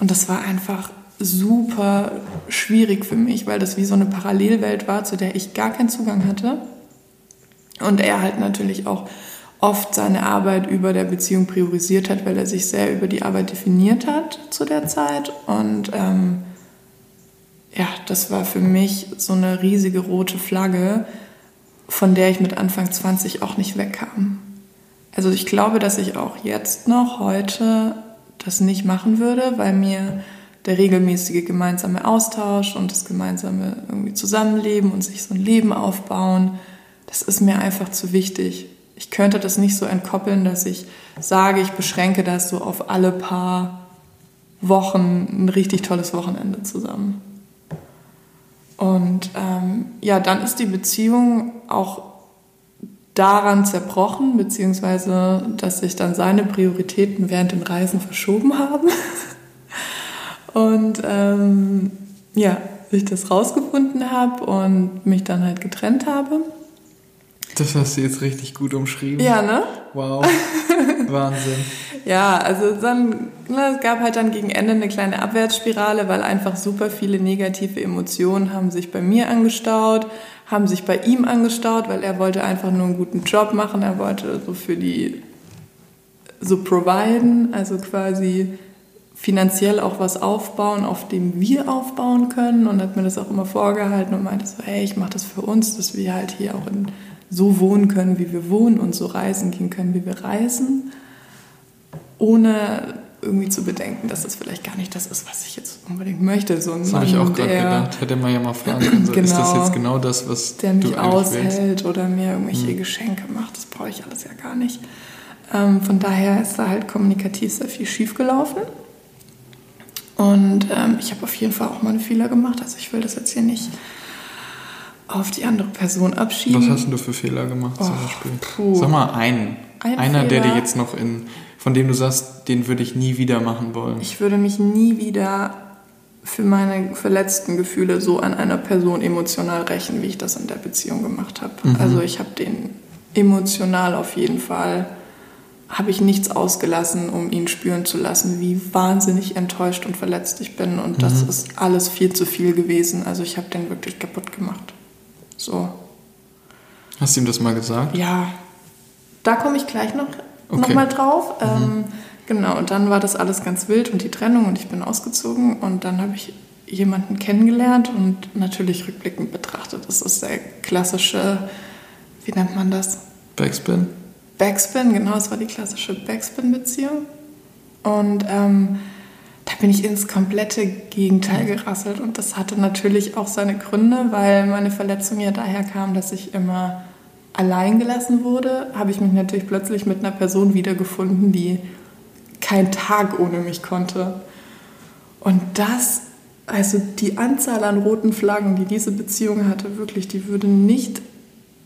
Und das war einfach super schwierig für mich, weil das wie so eine Parallelwelt war, zu der ich gar keinen Zugang hatte. Und er halt natürlich auch oft seine Arbeit über der Beziehung priorisiert hat, weil er sich sehr über die Arbeit definiert hat zu der Zeit. Und ähm, ja, das war für mich so eine riesige rote Flagge, von der ich mit Anfang 20 auch nicht wegkam. Also ich glaube, dass ich auch jetzt noch heute das nicht machen würde, weil mir der regelmäßige gemeinsame Austausch und das gemeinsame irgendwie Zusammenleben und sich so ein Leben aufbauen, das ist mir einfach zu wichtig. Ich könnte das nicht so entkoppeln, dass ich sage, ich beschränke das so auf alle paar Wochen ein richtig tolles Wochenende zusammen. Und ähm, ja, dann ist die Beziehung auch daran zerbrochen, beziehungsweise dass sich dann seine Prioritäten während den Reisen verschoben haben. <laughs> Und ähm, ja, ich das rausgefunden habe und mich dann halt getrennt habe. Das hast du jetzt richtig gut umschrieben. Ja, ne? Wow. <laughs> Wahnsinn. Ja, also dann, na, es gab halt dann gegen Ende eine kleine Abwärtsspirale, weil einfach super viele negative Emotionen haben sich bei mir angestaut, haben sich bei ihm angestaut, weil er wollte einfach nur einen guten Job machen. Er wollte so für die so providen, also quasi finanziell auch was aufbauen, auf dem wir aufbauen können und hat mir das auch immer vorgehalten und meinte so, hey, ich mache das für uns, dass wir halt hier auch in, so wohnen können, wie wir wohnen und so reisen gehen können, wie wir reisen, ohne irgendwie zu bedenken, dass das vielleicht gar nicht das ist, was ich jetzt unbedingt möchte. So das habe ich auch gerade gedacht. Hätte man ja mal fragen können, so, genau, ist das jetzt genau das, was der mich aushält willst? oder mir irgendwelche hm. Geschenke macht. Das brauche ich alles ja gar nicht. Ähm, von daher ist da halt kommunikativ sehr viel schiefgelaufen. Und ähm, ich habe auf jeden Fall auch mal einen Fehler gemacht. Also ich will das jetzt hier nicht auf die andere Person abschieben. Was hast du für Fehler gemacht zum oh, Beispiel? Puh. Sag mal einen. Ein Einer, Fehler. der dir jetzt noch in, von dem du sagst, den würde ich nie wieder machen wollen. Ich würde mich nie wieder für meine verletzten Gefühle so an einer Person emotional rächen, wie ich das in der Beziehung gemacht habe. Mhm. Also ich habe den emotional auf jeden Fall habe ich nichts ausgelassen, um ihn spüren zu lassen, wie wahnsinnig enttäuscht und verletzt ich bin. Und das Mhm. ist alles viel zu viel gewesen. Also ich habe den wirklich kaputt gemacht. So, Hast du ihm das mal gesagt? ja. Da komme ich gleich noch, Okay. noch mal drauf. Ähm, genau, und dann war das alles ganz wild und die Trennung und ich bin ausgezogen und dann habe ich jemanden kennengelernt und natürlich rückblickend betrachtet. Das ist der klassische, wie nennt man das? Backspin? Backspin, genau, es war die klassische Backspin-Beziehung. Und ähm, da bin ich ins komplette Gegenteil gerasselt. Und das hatte natürlich auch seine Gründe, weil meine Verletzung ja daher kam, dass ich immer allein gelassen wurde. Habe ich mich natürlich plötzlich mit einer Person wiedergefunden, die keinen Tag ohne mich konnte. Und das, also die Anzahl an roten Flaggen, die diese Beziehung hatte, wirklich, die würde nicht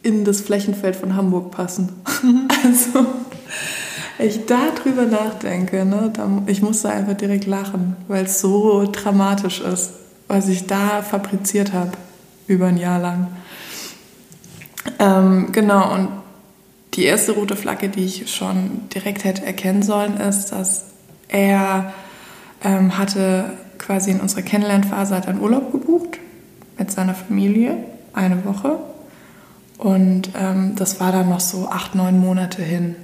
in das Flächenfeld von Hamburg passen. <laughs> also, ich da drüber nachdenke, ne, da, ich musste einfach direkt lachen, weil es so dramatisch ist, was ich da fabriziert habe über ein Jahr lang. Ähm, genau, und die erste rote Flagge, die ich schon direkt hätte erkennen sollen, ist, dass er ähm, hatte quasi in unserer Kennenlernphase einen Urlaub gebucht mit seiner Familie, eine Woche. Und ähm, das war dann noch so acht, neun Monate hin.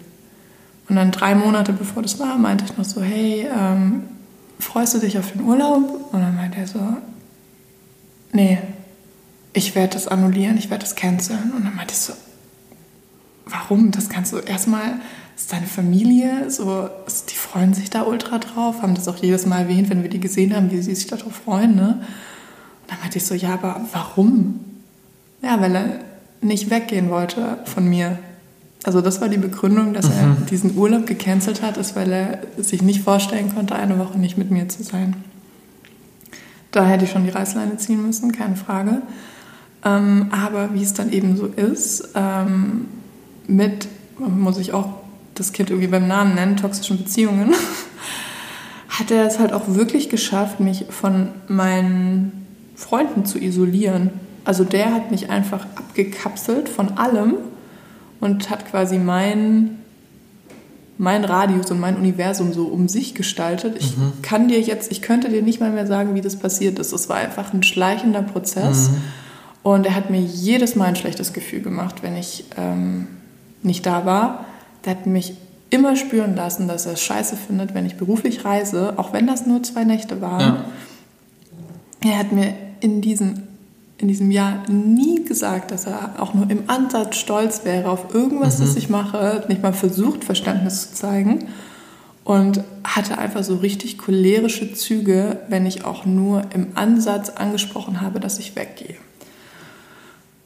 Und dann drei Monate bevor das war, meinte ich noch so, hey, ähm, freust du dich auf den Urlaub? Und dann meinte er so, nee, ich werde das annullieren, ich werde das canceln. Und dann meinte ich so, warum? Das kannst du erstmal, das ist deine Familie, so, die freuen sich da ultra drauf, haben das auch jedes Mal erwähnt, wenn wir die gesehen haben, wie sie sich darauf freuen. Ne? Und dann meinte ich so, ja, aber warum? Ja, weil nicht weggehen wollte von mir. Also das war die Begründung, dass er diesen Urlaub gecancelt hat, ist, weil er sich nicht vorstellen konnte, eine Woche nicht mit mir zu sein. Da hätte ich schon die Reißleine ziehen müssen, keine Frage. Ähm, aber wie es dann eben so ist, ähm, mit, muss ich auch das Kind irgendwie beim Namen nennen, toxischen Beziehungen, <laughs> hat er es halt auch wirklich geschafft, mich von meinen Freunden zu isolieren. Also der hat mich einfach abgekapselt von allem und hat quasi mein, mein Radius und mein Universum so um sich gestaltet. Ich kann dir jetzt, ich könnte dir nicht mal mehr sagen, wie das passiert ist. Es war einfach ein schleichender Prozess. Und er hat mir jedes Mal ein schlechtes Gefühl gemacht, wenn ich ähm, nicht da war. Der hat mich immer spüren lassen, dass er es scheiße findet, wenn ich beruflich reise, auch wenn das nur zwei Nächte waren. Ja. Er hat mir in diesem, in diesem Jahr nie gesagt, dass er auch nur im Ansatz stolz wäre auf irgendwas, das ich mache, nicht mal versucht, Verständnis zu zeigen. Und hatte einfach so richtig cholerische Züge, wenn ich auch nur im Ansatz angesprochen habe, dass ich weggehe.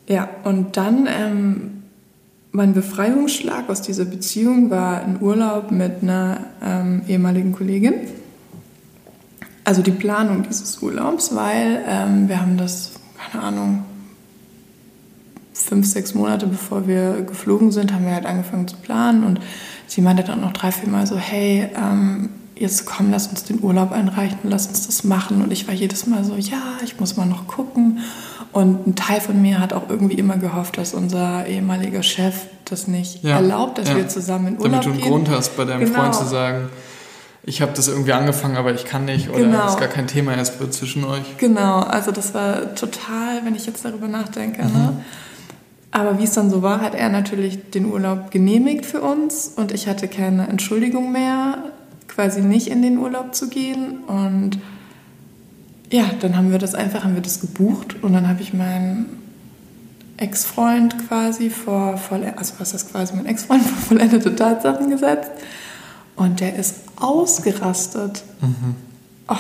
Ja, und dann ähm, mein Befreiungsschlag aus dieser Beziehung war ein Urlaub mit einer ähm, ehemaligen Kollegin. Also die Planung dieses Urlaubs, weil ähm, wir haben das, keine Ahnung, fünf, sechs Monate bevor wir geflogen sind, haben wir halt angefangen zu planen und sie meinte dann noch drei, vier Mal so, hey, ähm, jetzt komm, lass uns den Urlaub einreichen, lass uns das machen. Und ich war jedes Mal so, ja, ich muss mal noch gucken. Und ein Teil von mir hat auch irgendwie immer gehofft, dass unser ehemaliger Chef das nicht Ja, erlaubt, dass ja. wir zusammen in Urlaub Damit du einen gehen. Grund hast, bei deinem Genau. Freund zu sagen, ich habe das irgendwie angefangen, aber ich kann nicht oder Genau. ist gar kein Thema erst wird zwischen euch. Genau, also das war total, wenn ich jetzt darüber nachdenke. Mhm. Ne? Aber wie es dann so war, hat er natürlich den Urlaub genehmigt für uns und ich hatte keine Entschuldigung mehr, quasi nicht in den Urlaub zu gehen. Und ja, dann haben wir das einfach, haben wir das gebucht und dann habe ich meinen Ex-Freund quasi vor, voll, also was ist quasi mein Ex-Freund <laughs> vor vollendete Tatsachen gesetzt und der ist ausgerastet. Oh,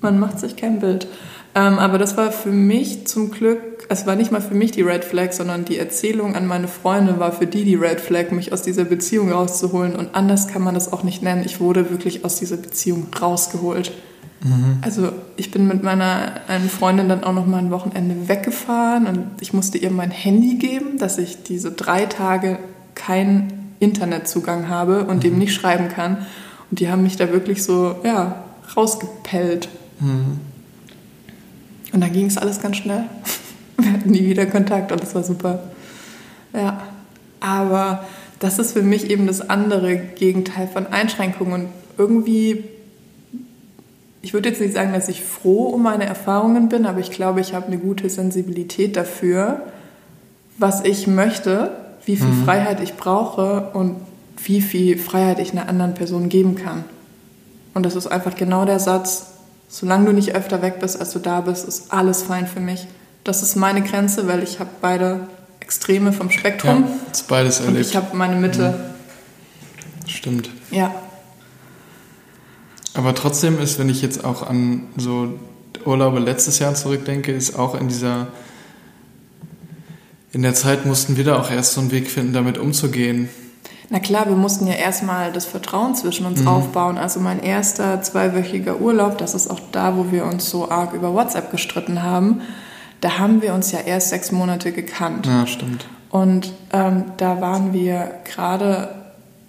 man macht sich kein Bild. Ähm, aber das war für mich zum Glück, es war nicht mal für mich die Red Flag, sondern die Erzählung an meine Freunde war für die die Red Flag, mich aus dieser Beziehung rauszuholen. Und anders kann man das auch nicht nennen. Ich wurde wirklich aus dieser Beziehung rausgeholt. Also ich bin mit meiner einen Freundin dann auch noch mal ein Wochenende weggefahren und ich musste ihr mein Handy geben, dass ich diese drei Tage keinen Internetzugang habe und dem nicht schreiben kann. Und die haben mich da wirklich so, ja, rausgepellt. Und dann ging es alles ganz schnell. <laughs> Wir hatten nie wieder Kontakt und das war super. Ja, aber das ist für mich eben das andere Gegenteil von Einschränkungen. Und irgendwie, ich würde jetzt nicht sagen, dass ich froh um meine Erfahrungen bin, aber ich glaube, ich habe eine gute Sensibilität dafür, was ich möchte, wie viel mhm. Freiheit ich brauche und wie viel Freiheit ich einer anderen Person geben kann. Und das ist einfach genau der Satz, solange du nicht öfter weg bist, als du da bist, ist alles fein für mich. Das ist meine Grenze, weil ich habe beide Extreme vom Spektrum. Ja, ist beides erlebt. Und ich habe meine Mitte. Mhm. Stimmt. Ja. Aber trotzdem ist, wenn ich jetzt auch an so Urlaube letztes Jahr zurückdenke, ist auch in dieser in der Zeit mussten wir da auch erst so einen Weg finden, damit umzugehen. Na klar, wir mussten ja erstmal das Vertrauen zwischen uns mhm. aufbauen. Also mein erster zweiwöchiger Urlaub, das ist auch da, wo wir uns so arg über WhatsApp gestritten haben. Da haben wir uns ja erst sechs Monate gekannt. Ja, stimmt. Und ähm, da waren wir gerade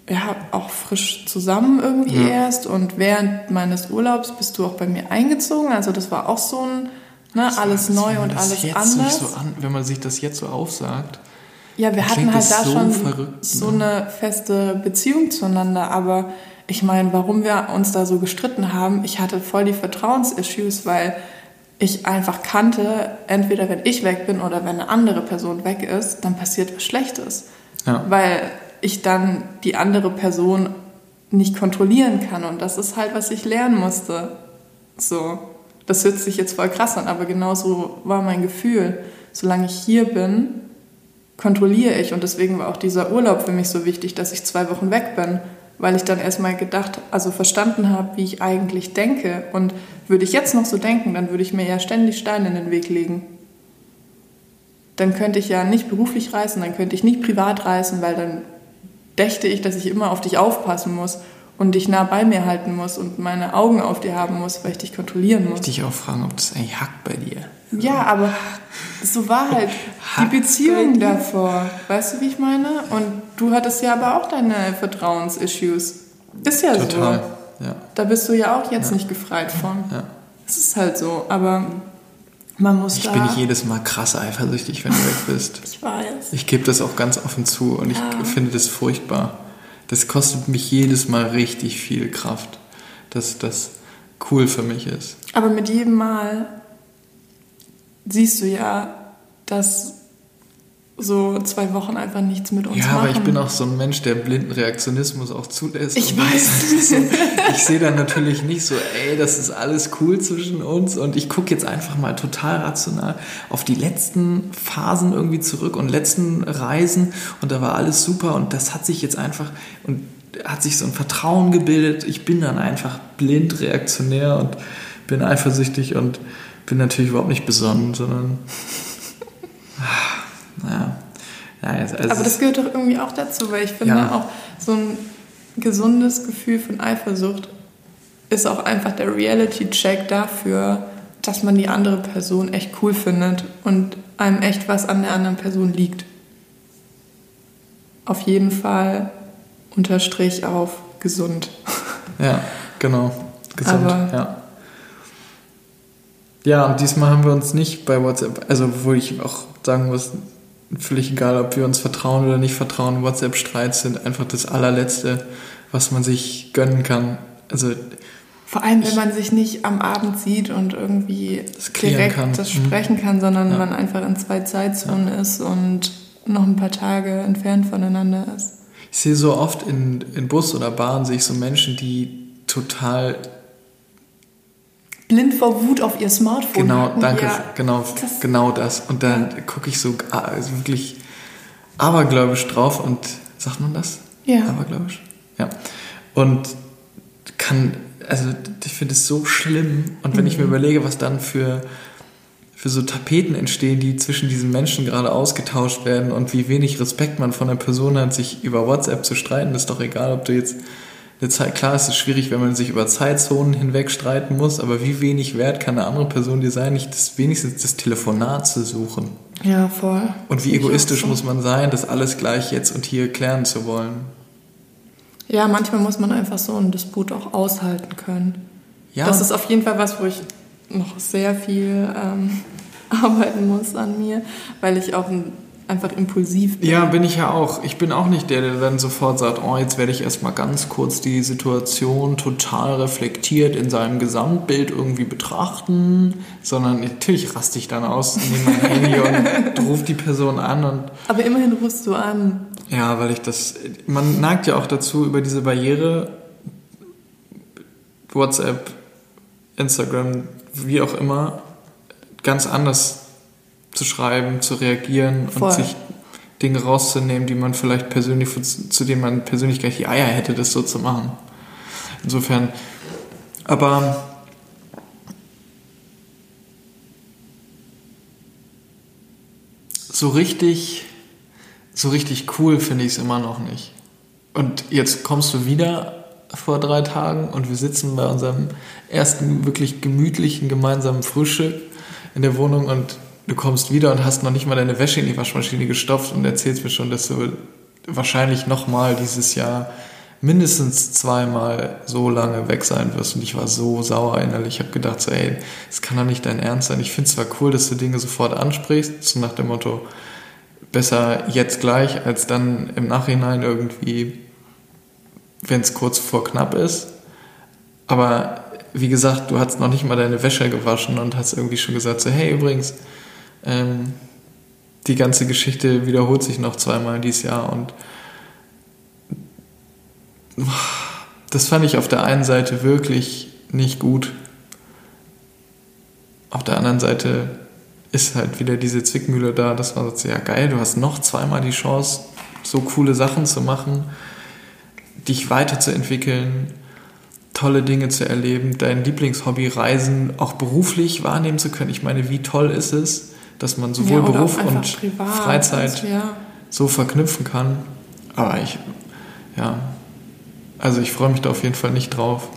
ja auch frisch zusammen irgendwie ja. erst. Und während meines Urlaubs bist du auch bei mir eingezogen. Also das war auch so ein Ne, alles neu und alles anders. So an, wenn man sich das jetzt so aufsagt. Ja, wir hatten halt da so schon verrückt, so ne? eine feste Beziehung zueinander, aber ich meine, warum wir uns da so gestritten haben, ich hatte voll die Vertrauensissues, weil ich einfach kannte, entweder wenn ich weg bin oder wenn eine andere Person weg ist, dann passiert was Schlechtes. Ja. Weil ich dann die andere Person nicht kontrollieren kann und das ist halt, was ich lernen musste. So das hört sich jetzt voll krass an, aber genauso war mein Gefühl. Solange ich hier bin, kontrolliere ich. Und deswegen war auch dieser Urlaub für mich so wichtig, dass ich zwei Wochen weg bin, weil ich dann erstmal gedacht, also verstanden habe, wie ich eigentlich denke. Und würde ich jetzt noch so denken, dann würde ich mir ja ständig Steine in den Weg legen. Dann könnte ich ja nicht beruflich reisen, dann könnte ich nicht privat reisen, weil dann dächte ich, dass ich immer auf dich aufpassen muss und dich nah bei mir halten muss und meine Augen auf dir haben muss, weil ich dich kontrollieren muss. Ich dich auch fragen, ob das eigentlich hackt bei dir. Ja, aber so war halt die Beziehung davor. Weißt du, wie ich meine? Und du hattest ja aber auch deine Vertrauensissues. Ist ja Total. so. Ja. Da bist du ja auch jetzt ja. nicht gefreit von. Ja. Es ist halt so, aber man muss ich da... bin nicht jedes Mal krass eifersüchtig, wenn du weg bist. ich weiß. Ich gebe das auch ganz offen zu und ja. ich finde das furchtbar das kostet mich jedes Mal richtig viel Kraft, dass das cool für mich ist. Aber mit jedem Mal siehst du ja, dass so zwei Wochen einfach nichts mit uns ja, machen. Ja, aber ich bin auch so ein Mensch, der blinden Reaktionismus auch zulässt. Ich weiß. <laughs> So, ich sehe dann natürlich nicht so, ey, das ist alles cool zwischen uns und ich gucke jetzt einfach mal total rational auf die letzten Phasen irgendwie zurück und letzten Reisen und da war alles super und das hat sich jetzt einfach und hat sich so ein Vertrauen gebildet. Ich bin dann einfach blind reaktionär und bin eifersüchtig und bin natürlich überhaupt nicht besonnen, sondern ja. ja also Aber das gehört doch irgendwie auch dazu, weil ich finde ja. auch so ein gesundes Gefühl von Eifersucht ist auch einfach der Reality-Check dafür, dass man die andere Person echt cool findet und einem echt was an der anderen Person liegt. Auf jeden Fall Unterstrich auf gesund. <laughs> Ja, genau. Gesund, Aber ja. Ja, und diesmal haben wir uns nicht bei WhatsApp, also wo ich auch sagen muss, völlig egal, ob wir uns vertrauen oder nicht vertrauen. WhatsApp-Streits sind einfach das allerletzte, was man sich gönnen kann. Also vor allem, wenn man sich nicht am Abend sieht und irgendwie das direkt kann. das mhm. sprechen kann, sondern ja. man einfach in zwei Zeitzonen ja. ist und noch ein paar Tage entfernt voneinander ist. Ich sehe so oft in, in Bus oder Bahn sehe ich so Menschen, die total blind vor Wut auf ihr Smartphone Genau, hatten. danke, ja, genau, das, genau das. Und dann ja. gucke ich so also wirklich abergläubisch drauf und sagt man das? Ja. Abergläubisch? Ja. Und kann, also ich finde es so schlimm. Und wenn mhm. ich mir mhm. überlege, was dann für, für so Tapeten entstehen, die zwischen diesen Menschen gerade ausgetauscht werden und wie wenig Respekt man von der Person hat, sich über WhatsApp zu streiten, ist doch egal, ob du jetzt eine Zeit, klar, es ist schwierig, wenn man sich über Zeitzonen hinweg streiten muss, aber wie wenig wert kann eine andere Person dir sein, nicht das, wenigstens das Telefonat zu suchen? Ja, voll. Und wie egoistisch so. muss man sein, das alles gleich jetzt und hier klären zu wollen? Ja, manchmal muss man einfach so einen Disput auch aushalten können. Ja. Das ist auf jeden Fall was, wo ich noch sehr viel ähm, <laughs> arbeiten muss an mir, weil ich auch ein einfach impulsiv bin. Ja, bin ich ja auch. Ich bin auch nicht der, der dann sofort sagt, oh, jetzt werde ich erstmal ganz kurz die Situation total reflektiert in seinem Gesamtbild irgendwie betrachten, sondern natürlich raste ich dann aus, nehme mein <laughs> Handy und rufe die Person an und. Aber immerhin rufst du an. Ja, weil ich das. Man neigt ja auch dazu, über diese Barriere WhatsApp, Instagram, wie auch immer, ganz anders zu schreiben, zu reagieren Voll. und sich Dinge rauszunehmen, die man vielleicht persönlich, zu denen man persönlich gar nicht die Eier hätte, das so zu machen. Insofern, aber so richtig, so richtig cool finde ich es immer noch nicht. Und jetzt kommst du wieder vor drei Tagen und wir sitzen bei unserem ersten wirklich gemütlichen gemeinsamen Frühstück in der Wohnung und du kommst wieder und hast noch nicht mal deine Wäsche in die Waschmaschine gestopft und erzählst mir schon, dass du wahrscheinlich nochmal dieses Jahr mindestens zweimal so lange weg sein wirst. Und ich war so sauer innerlich. Ich habe gedacht, so, ey, das kann doch nicht dein Ernst sein. Ich finde zwar cool, dass du Dinge sofort ansprichst, so nach dem Motto, besser jetzt gleich, als dann im Nachhinein irgendwie, wenn es kurz vor knapp ist. Aber wie gesagt, du hast noch nicht mal deine Wäsche gewaschen und hast irgendwie schon gesagt, so, hey, übrigens, ähm, die ganze Geschichte wiederholt sich noch zweimal dieses Jahr und das fand ich auf der einen Seite wirklich nicht gut. Auf der anderen Seite ist halt wieder diese Zwickmühle da, dass man sagt, ja geil, du hast noch zweimal die Chance, so coole Sachen zu machen, dich weiterzuentwickeln, tolle Dinge zu erleben, dein Lieblingshobby Reisen auch beruflich wahrnehmen zu können. Ich meine, wie toll ist es, dass man sowohl ja, Beruf und privat, Freizeit ja. so verknüpfen kann. Aber ich, ja, also ich freue mich da auf jeden Fall nicht drauf.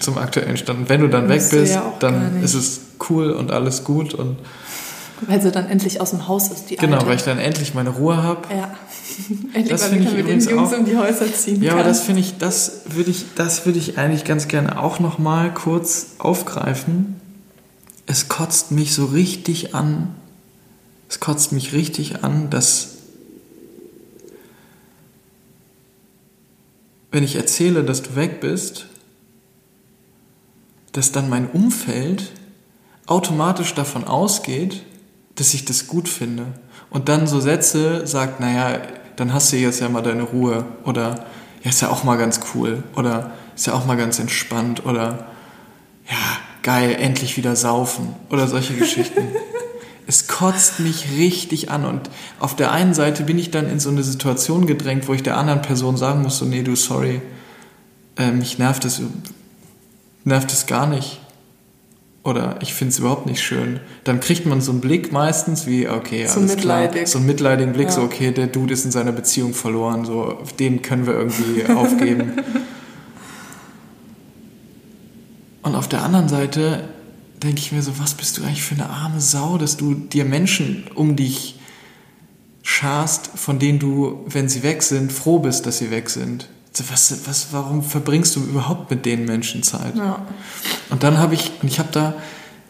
Zum aktuellen Stand. Wenn du dann weg bist, ja dann ist es cool und alles gut und weil sie dann endlich aus dem Haus ist, die Genau, Alte. weil ich dann endlich meine Ruhe habe. Ja. endlich das mal wieder mit den Jungs auch, um die Häuser ziehen Ja, kann. aber das finde ich, das würde ich, das würde ich eigentlich ganz gerne auch noch mal kurz aufgreifen. Es kotzt mich so richtig an, es kotzt mich richtig an, dass wenn ich erzähle, dass du weg bist, dass dann mein Umfeld automatisch davon ausgeht, dass ich das gut finde. Und dann so Sätze sagt, naja, dann hast du jetzt ja mal deine Ruhe. Oder ja, ist ja auch mal ganz cool. Oder ist ja auch mal ganz entspannt. Oder ja, geil, endlich wieder saufen. Oder solche <laughs> Geschichten. Es kotzt mich richtig an und auf der einen Seite bin ich dann in so eine Situation gedrängt, wo ich der anderen Person sagen muss, so, nee, du, sorry, äh, mich nervt es, nervt es gar nicht oder ich finde es überhaupt nicht schön. Dann kriegt man so einen Blick meistens wie, okay, so alles mitleidig. klar, so einen mitleidigen Blick, ja. so, okay, der Dude ist in seiner Beziehung verloren, so, den können wir irgendwie <laughs> aufgeben. Und auf der anderen Seite denke ich mir so, was bist du eigentlich für eine arme Sau, dass du dir Menschen um dich scharst, von denen du, wenn sie weg sind, froh bist, dass sie weg sind. Was, was, warum verbringst du überhaupt mit den Menschen Zeit? Ja. Und dann habe ich, und ich habe da,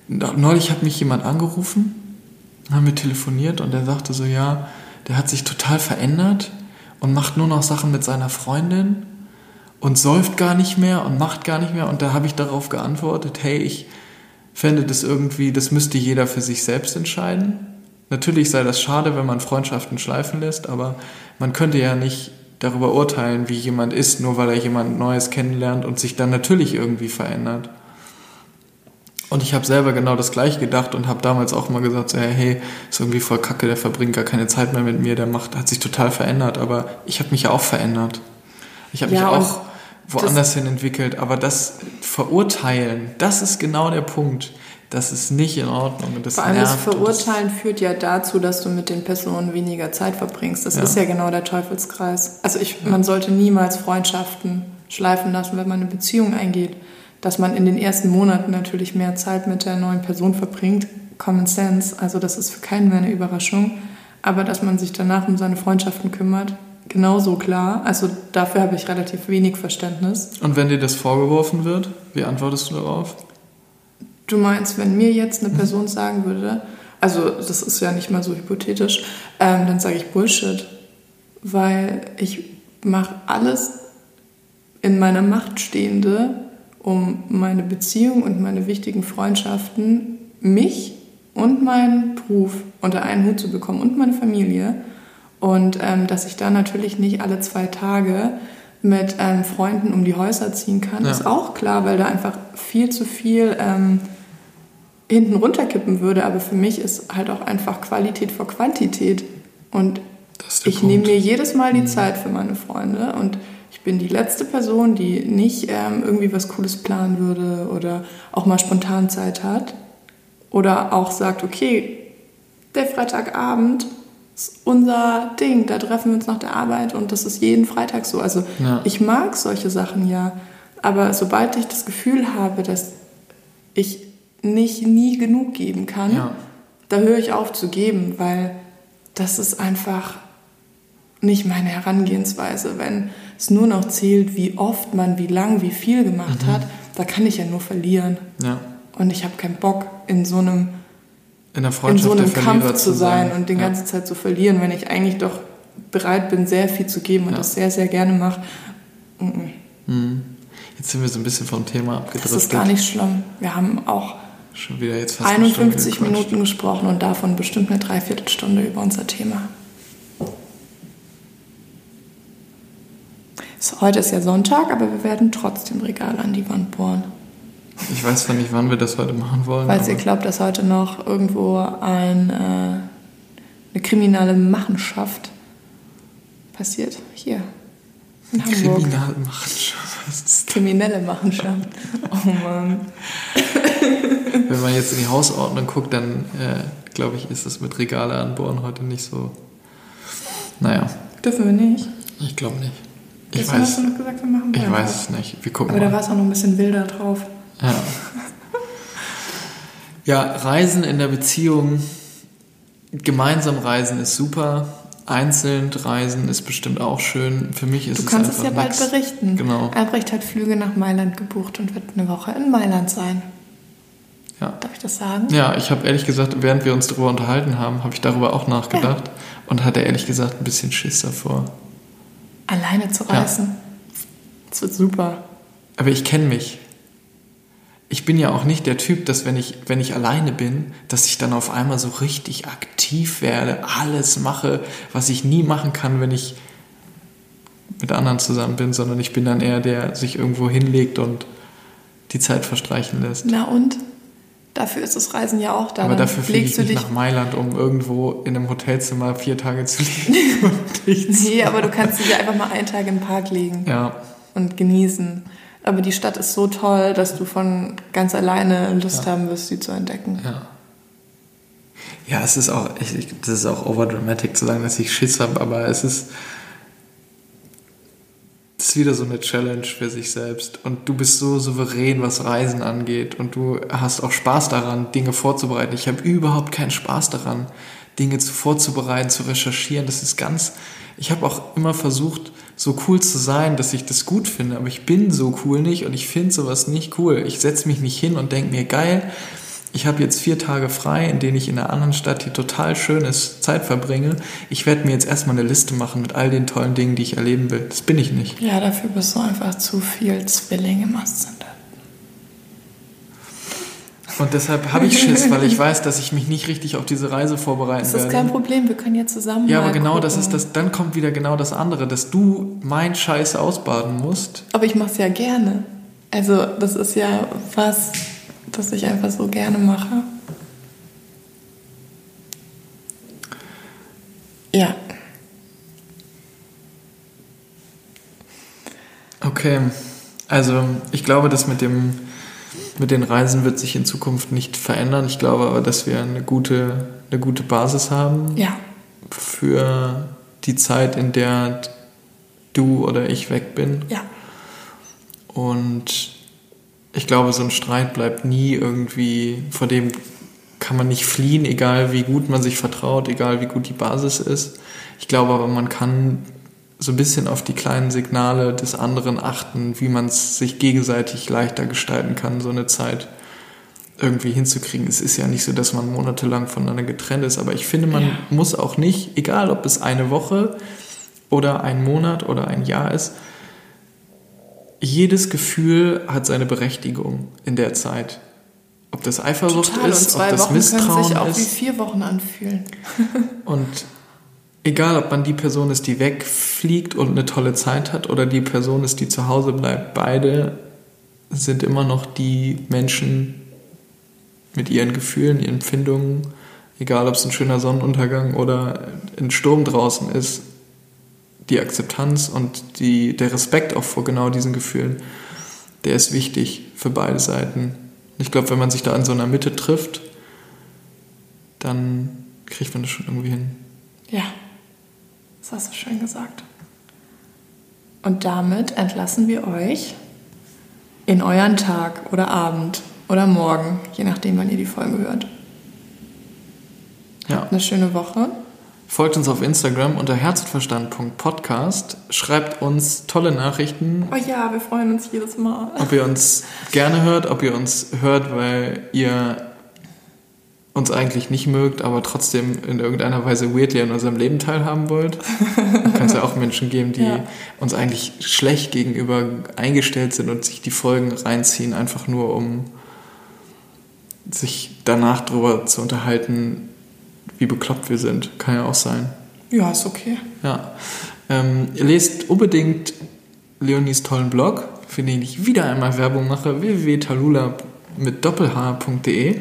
neulich hat mich jemand angerufen, haben wir telefoniert und der sagte so, ja, der hat sich total verändert und macht nur noch Sachen mit seiner Freundin und säuft gar nicht mehr und macht gar nicht mehr. Und da habe ich darauf geantwortet, hey, ich, fände das irgendwie, das müsste jeder für sich selbst entscheiden. Natürlich sei das schade, wenn man Freundschaften schleifen lässt, aber man könnte ja nicht darüber urteilen, wie jemand ist, nur weil er jemand Neues kennenlernt und sich dann natürlich irgendwie verändert. Und ich habe selber genau das gleiche gedacht und habe damals auch mal gesagt, so, hey, ist irgendwie voll kacke, der verbringt gar keine Zeit mehr mit mir, der macht, hat sich total verändert, aber ich habe mich ja auch verändert. Ich habe ja, mich auch woanders hin entwickelt. Aber das Verurteilen, das ist genau der Punkt. Das ist nicht in Ordnung. Und das Vor allem das Verurteilen das führt ja dazu, dass du mit den Personen weniger Zeit verbringst. Das ja. ist ja genau der Teufelskreis. Also ich, man sollte niemals Freundschaften schleifen lassen, wenn man eine Beziehung eingeht. Dass man in den ersten Monaten natürlich mehr Zeit mit der neuen Person verbringt, Common Sense. Also das ist für keinen mehr eine Überraschung. Aber dass man sich danach um seine Freundschaften kümmert, genauso klar. Also dafür habe ich relativ wenig Verständnis. Und wenn dir das vorgeworfen wird, wie antwortest du darauf? Du meinst, wenn mir jetzt eine Person sagen würde, also das ist ja nicht mal so hypothetisch, ähm, dann sage ich Bullshit. Weil ich mache alles in meiner Macht Stehende, um meine Beziehung und meine wichtigen Freundschaften, mich und meinen Beruf unter einen Hut zu bekommen und meine Familie. Und ähm, dass ich da natürlich nicht alle zwei Tage mit ähm, Freunden um die Häuser ziehen kann, ja. ist auch klar, weil da einfach viel zu viel ähm, hinten runterkippen würde. Aber für mich ist halt auch einfach Qualität vor Quantität. Und ich nehme mir jedes Mal die mhm. Zeit für meine Freunde und ich bin die letzte Person, die nicht ähm, irgendwie was Cooles planen würde oder auch mal spontan Zeit hat oder auch sagt, okay, der Freitagabend ist unser Ding, da treffen wir uns nach der Arbeit und das ist jeden Freitag so. Also ja. ich mag solche Sachen ja, aber sobald ich das Gefühl habe, dass ich nicht nie genug geben kann, ja. da höre ich auf zu geben, weil das ist einfach nicht meine Herangehensweise. Wenn es nur noch zählt, wie oft man, wie lang, wie viel gemacht mhm. hat, da kann ich ja nur verlieren. Ja. Und ich habe keinen Bock, in so einem, in, in so einem Kampf zu sein, sein und die ja. ganze Zeit zu verlieren, wenn ich eigentlich doch bereit bin, sehr viel zu geben und ja. das sehr, sehr gerne mache. Mhm. Jetzt sind wir so ein bisschen vom Thema abgedriftet. Das ist gar nicht schlimm. Wir haben auch Schon wieder jetzt fast 51 Minuten gesprochen und davon bestimmt eine Dreiviertelstunde über unser Thema. So, heute ist ja Sonntag, aber wir werden trotzdem Regale an die Wand bohren. Ich weiß zwar nicht, wann wir das heute machen wollen. Falls ihr glaubt, dass heute noch irgendwo ein, äh, eine kriminelle Machenschaft passiert. Hier. In Hamburg. Kriminelle Machenschaft. Kriminelle Machenschaft. <laughs> Oh Mann. Wenn man jetzt in die Hausordnung guckt, dann äh, glaube ich, ist das mit Regale anbohren heute nicht so. Naja. Dürfen wir nicht? Ich glaube nicht. Ich weiß, hast du noch gesagt, wir machen Ich weiß es nicht. Wir gucken Aber mal. da war es auch noch ein bisschen wilder drauf. Ja. ja, Reisen in der Beziehung, gemeinsam reisen ist super. Einzeln reisen ist bestimmt auch schön. Für mich ist du es kannst es ja bald nix. berichten. Genau. Albrecht hat Flüge nach Mailand gebucht und wird eine Woche in Mailand sein. Ja. Darf ich das sagen? Ja, ich habe ehrlich gesagt, während wir uns darüber unterhalten haben, habe ich darüber auch nachgedacht ja. und hatte ehrlich gesagt ein bisschen Schiss davor. Alleine zu reisen. Ja. Das wird super. Aber ich kenne mich ich bin ja auch nicht der Typ, dass wenn ich, wenn ich alleine bin, dass ich dann auf einmal so richtig aktiv werde, alles mache, was ich nie machen kann, wenn ich mit anderen zusammen bin, sondern ich bin dann eher der, der sich irgendwo hinlegt und die Zeit verstreichen lässt. Na und? Dafür ist das Reisen ja auch da. Aber dafür fliege ich nicht nach Mailand, um irgendwo in einem Hotelzimmer vier Tage zu liegen <laughs> und nichts. Nee, aber du kannst dich ja einfach mal einen Tag im Park legen. Ja. Und genießen. Aber die Stadt ist so toll, dass du von ganz alleine Lust ja. haben wirst, sie zu entdecken. Ja. Ja, es ist auch, ich, das ist auch overdramatic zu sagen, dass ich Schiss habe, aber es ist, es ist wieder so eine Challenge für sich selbst. Und du bist so souverän, was Reisen angeht. Und du hast auch Spaß daran, Dinge vorzubereiten. Ich habe überhaupt keinen Spaß daran, Dinge vorzubereiten, zu recherchieren. Das ist ganz, ich habe auch immer versucht, so cool zu sein, dass ich das gut finde, aber ich bin so cool nicht und ich finde sowas nicht cool. Ich setze mich nicht hin und denke mir, geil, ich habe jetzt vier Tage frei, in denen ich in einer anderen Stadt, die total schön ist, Zeit verbringe. Ich werde mir jetzt erstmal eine Liste machen mit all den tollen Dingen, die ich erleben will. Das bin ich nicht. Ja, dafür bist du einfach zu viel Zwilling im Aszendent. Und deshalb habe ich Schiss, weil ich <laughs> weiß, dass ich mich nicht richtig auf diese Reise vorbereiten werde. Das ist werde. kein Problem, wir können ja zusammen. Ja, aber genau gucken. das ist das. Dann kommt wieder genau das andere, dass du mein Scheiß ausbaden musst. Aber ich mache es ja gerne. Also das ist ja was, das ich einfach so gerne mache. Ja. Okay, also ich glaube, dass mit dem mit den Reisen wird sich in Zukunft nicht verändern. Ich glaube aber, dass wir eine gute, eine gute Basis haben ja. für die Zeit, in der du oder ich weg bin. Ja. Und ich glaube, so ein Streit bleibt nie irgendwie, vor dem kann man nicht fliehen, egal wie gut man sich vertraut, egal wie gut die Basis ist. Ich glaube aber, man kann so ein bisschen auf die kleinen Signale des anderen achten, wie man es sich gegenseitig leichter gestalten kann, so eine Zeit. irgendwie hinzukriegen. Es ist ja nicht so, dass man monatelang voneinander getrennt ist, aber ich finde, man Ja. muss auch nicht, egal ob es eine Woche oder ein Monat oder ein Jahr ist, jedes Gefühl hat seine Berechtigung in der Zeit. Ob das Eifersucht Total. Ist, ob das Wochen können sich Misstrauen auch wie ist. vier Wochen anfühlen. Und egal, ob man die Person ist, die wegfliegt und eine tolle Zeit hat, oder die Person ist, die zu Hause bleibt, beide sind immer noch die Menschen mit ihren Gefühlen, ihren Empfindungen, egal ob es ein schöner Sonnenuntergang oder ein Sturm draußen ist, die Akzeptanz und die, der Respekt auch vor genau diesen Gefühlen, der ist wichtig für beide Seiten. Ich glaube, wenn man sich da in so einer Mitte trifft, dann kriegt man das schon irgendwie hin. Ja, das hast du schön gesagt. Und damit entlassen wir euch in euren Tag oder Abend oder Morgen, je nachdem, wann ihr die Folge hört. Ja. Eine schöne Woche. Folgt uns auf Instagram unter herzverstand.podcast. Schreibt uns tolle Nachrichten, Oh ja, wir freuen uns jedes Mal. ob ihr uns gerne hört, ob ihr uns hört, weil ihr uns eigentlich nicht mögt, aber trotzdem in irgendeiner Weise weirdly an unserem Leben teilhaben wollt. Kann es ja auch Menschen geben, die Ja. uns eigentlich schlecht gegenüber eingestellt sind und sich die Folgen reinziehen, einfach nur um sich danach darüber zu unterhalten, wie bekloppt wir sind. Kann ja auch sein. Ja, ist okay. Ja. Ähm, ihr lest unbedingt Leonis tollen Blog, für den ich wieder einmal Werbung mache, www.talula mit doppelh.de.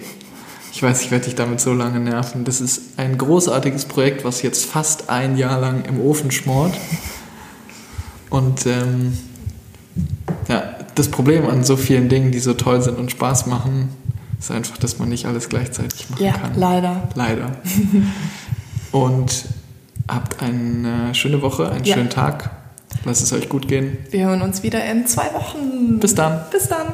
Ich weiß, ich werde dich damit so lange nerven. Das ist ein großartiges Projekt, was jetzt fast ein Jahr lang im Ofen schmort. Und ähm, ja, das Problem an so vielen Dingen, die so toll sind und Spaß machen, ist einfach, dass man nicht alles gleichzeitig machen Ja, kann. leider. Leider. <laughs> Und habt eine schöne Woche, einen Ja. schönen Tag. Lasst es euch gut gehen. Wir hören uns wieder in zwei Wochen. Bis dann. Bis dann.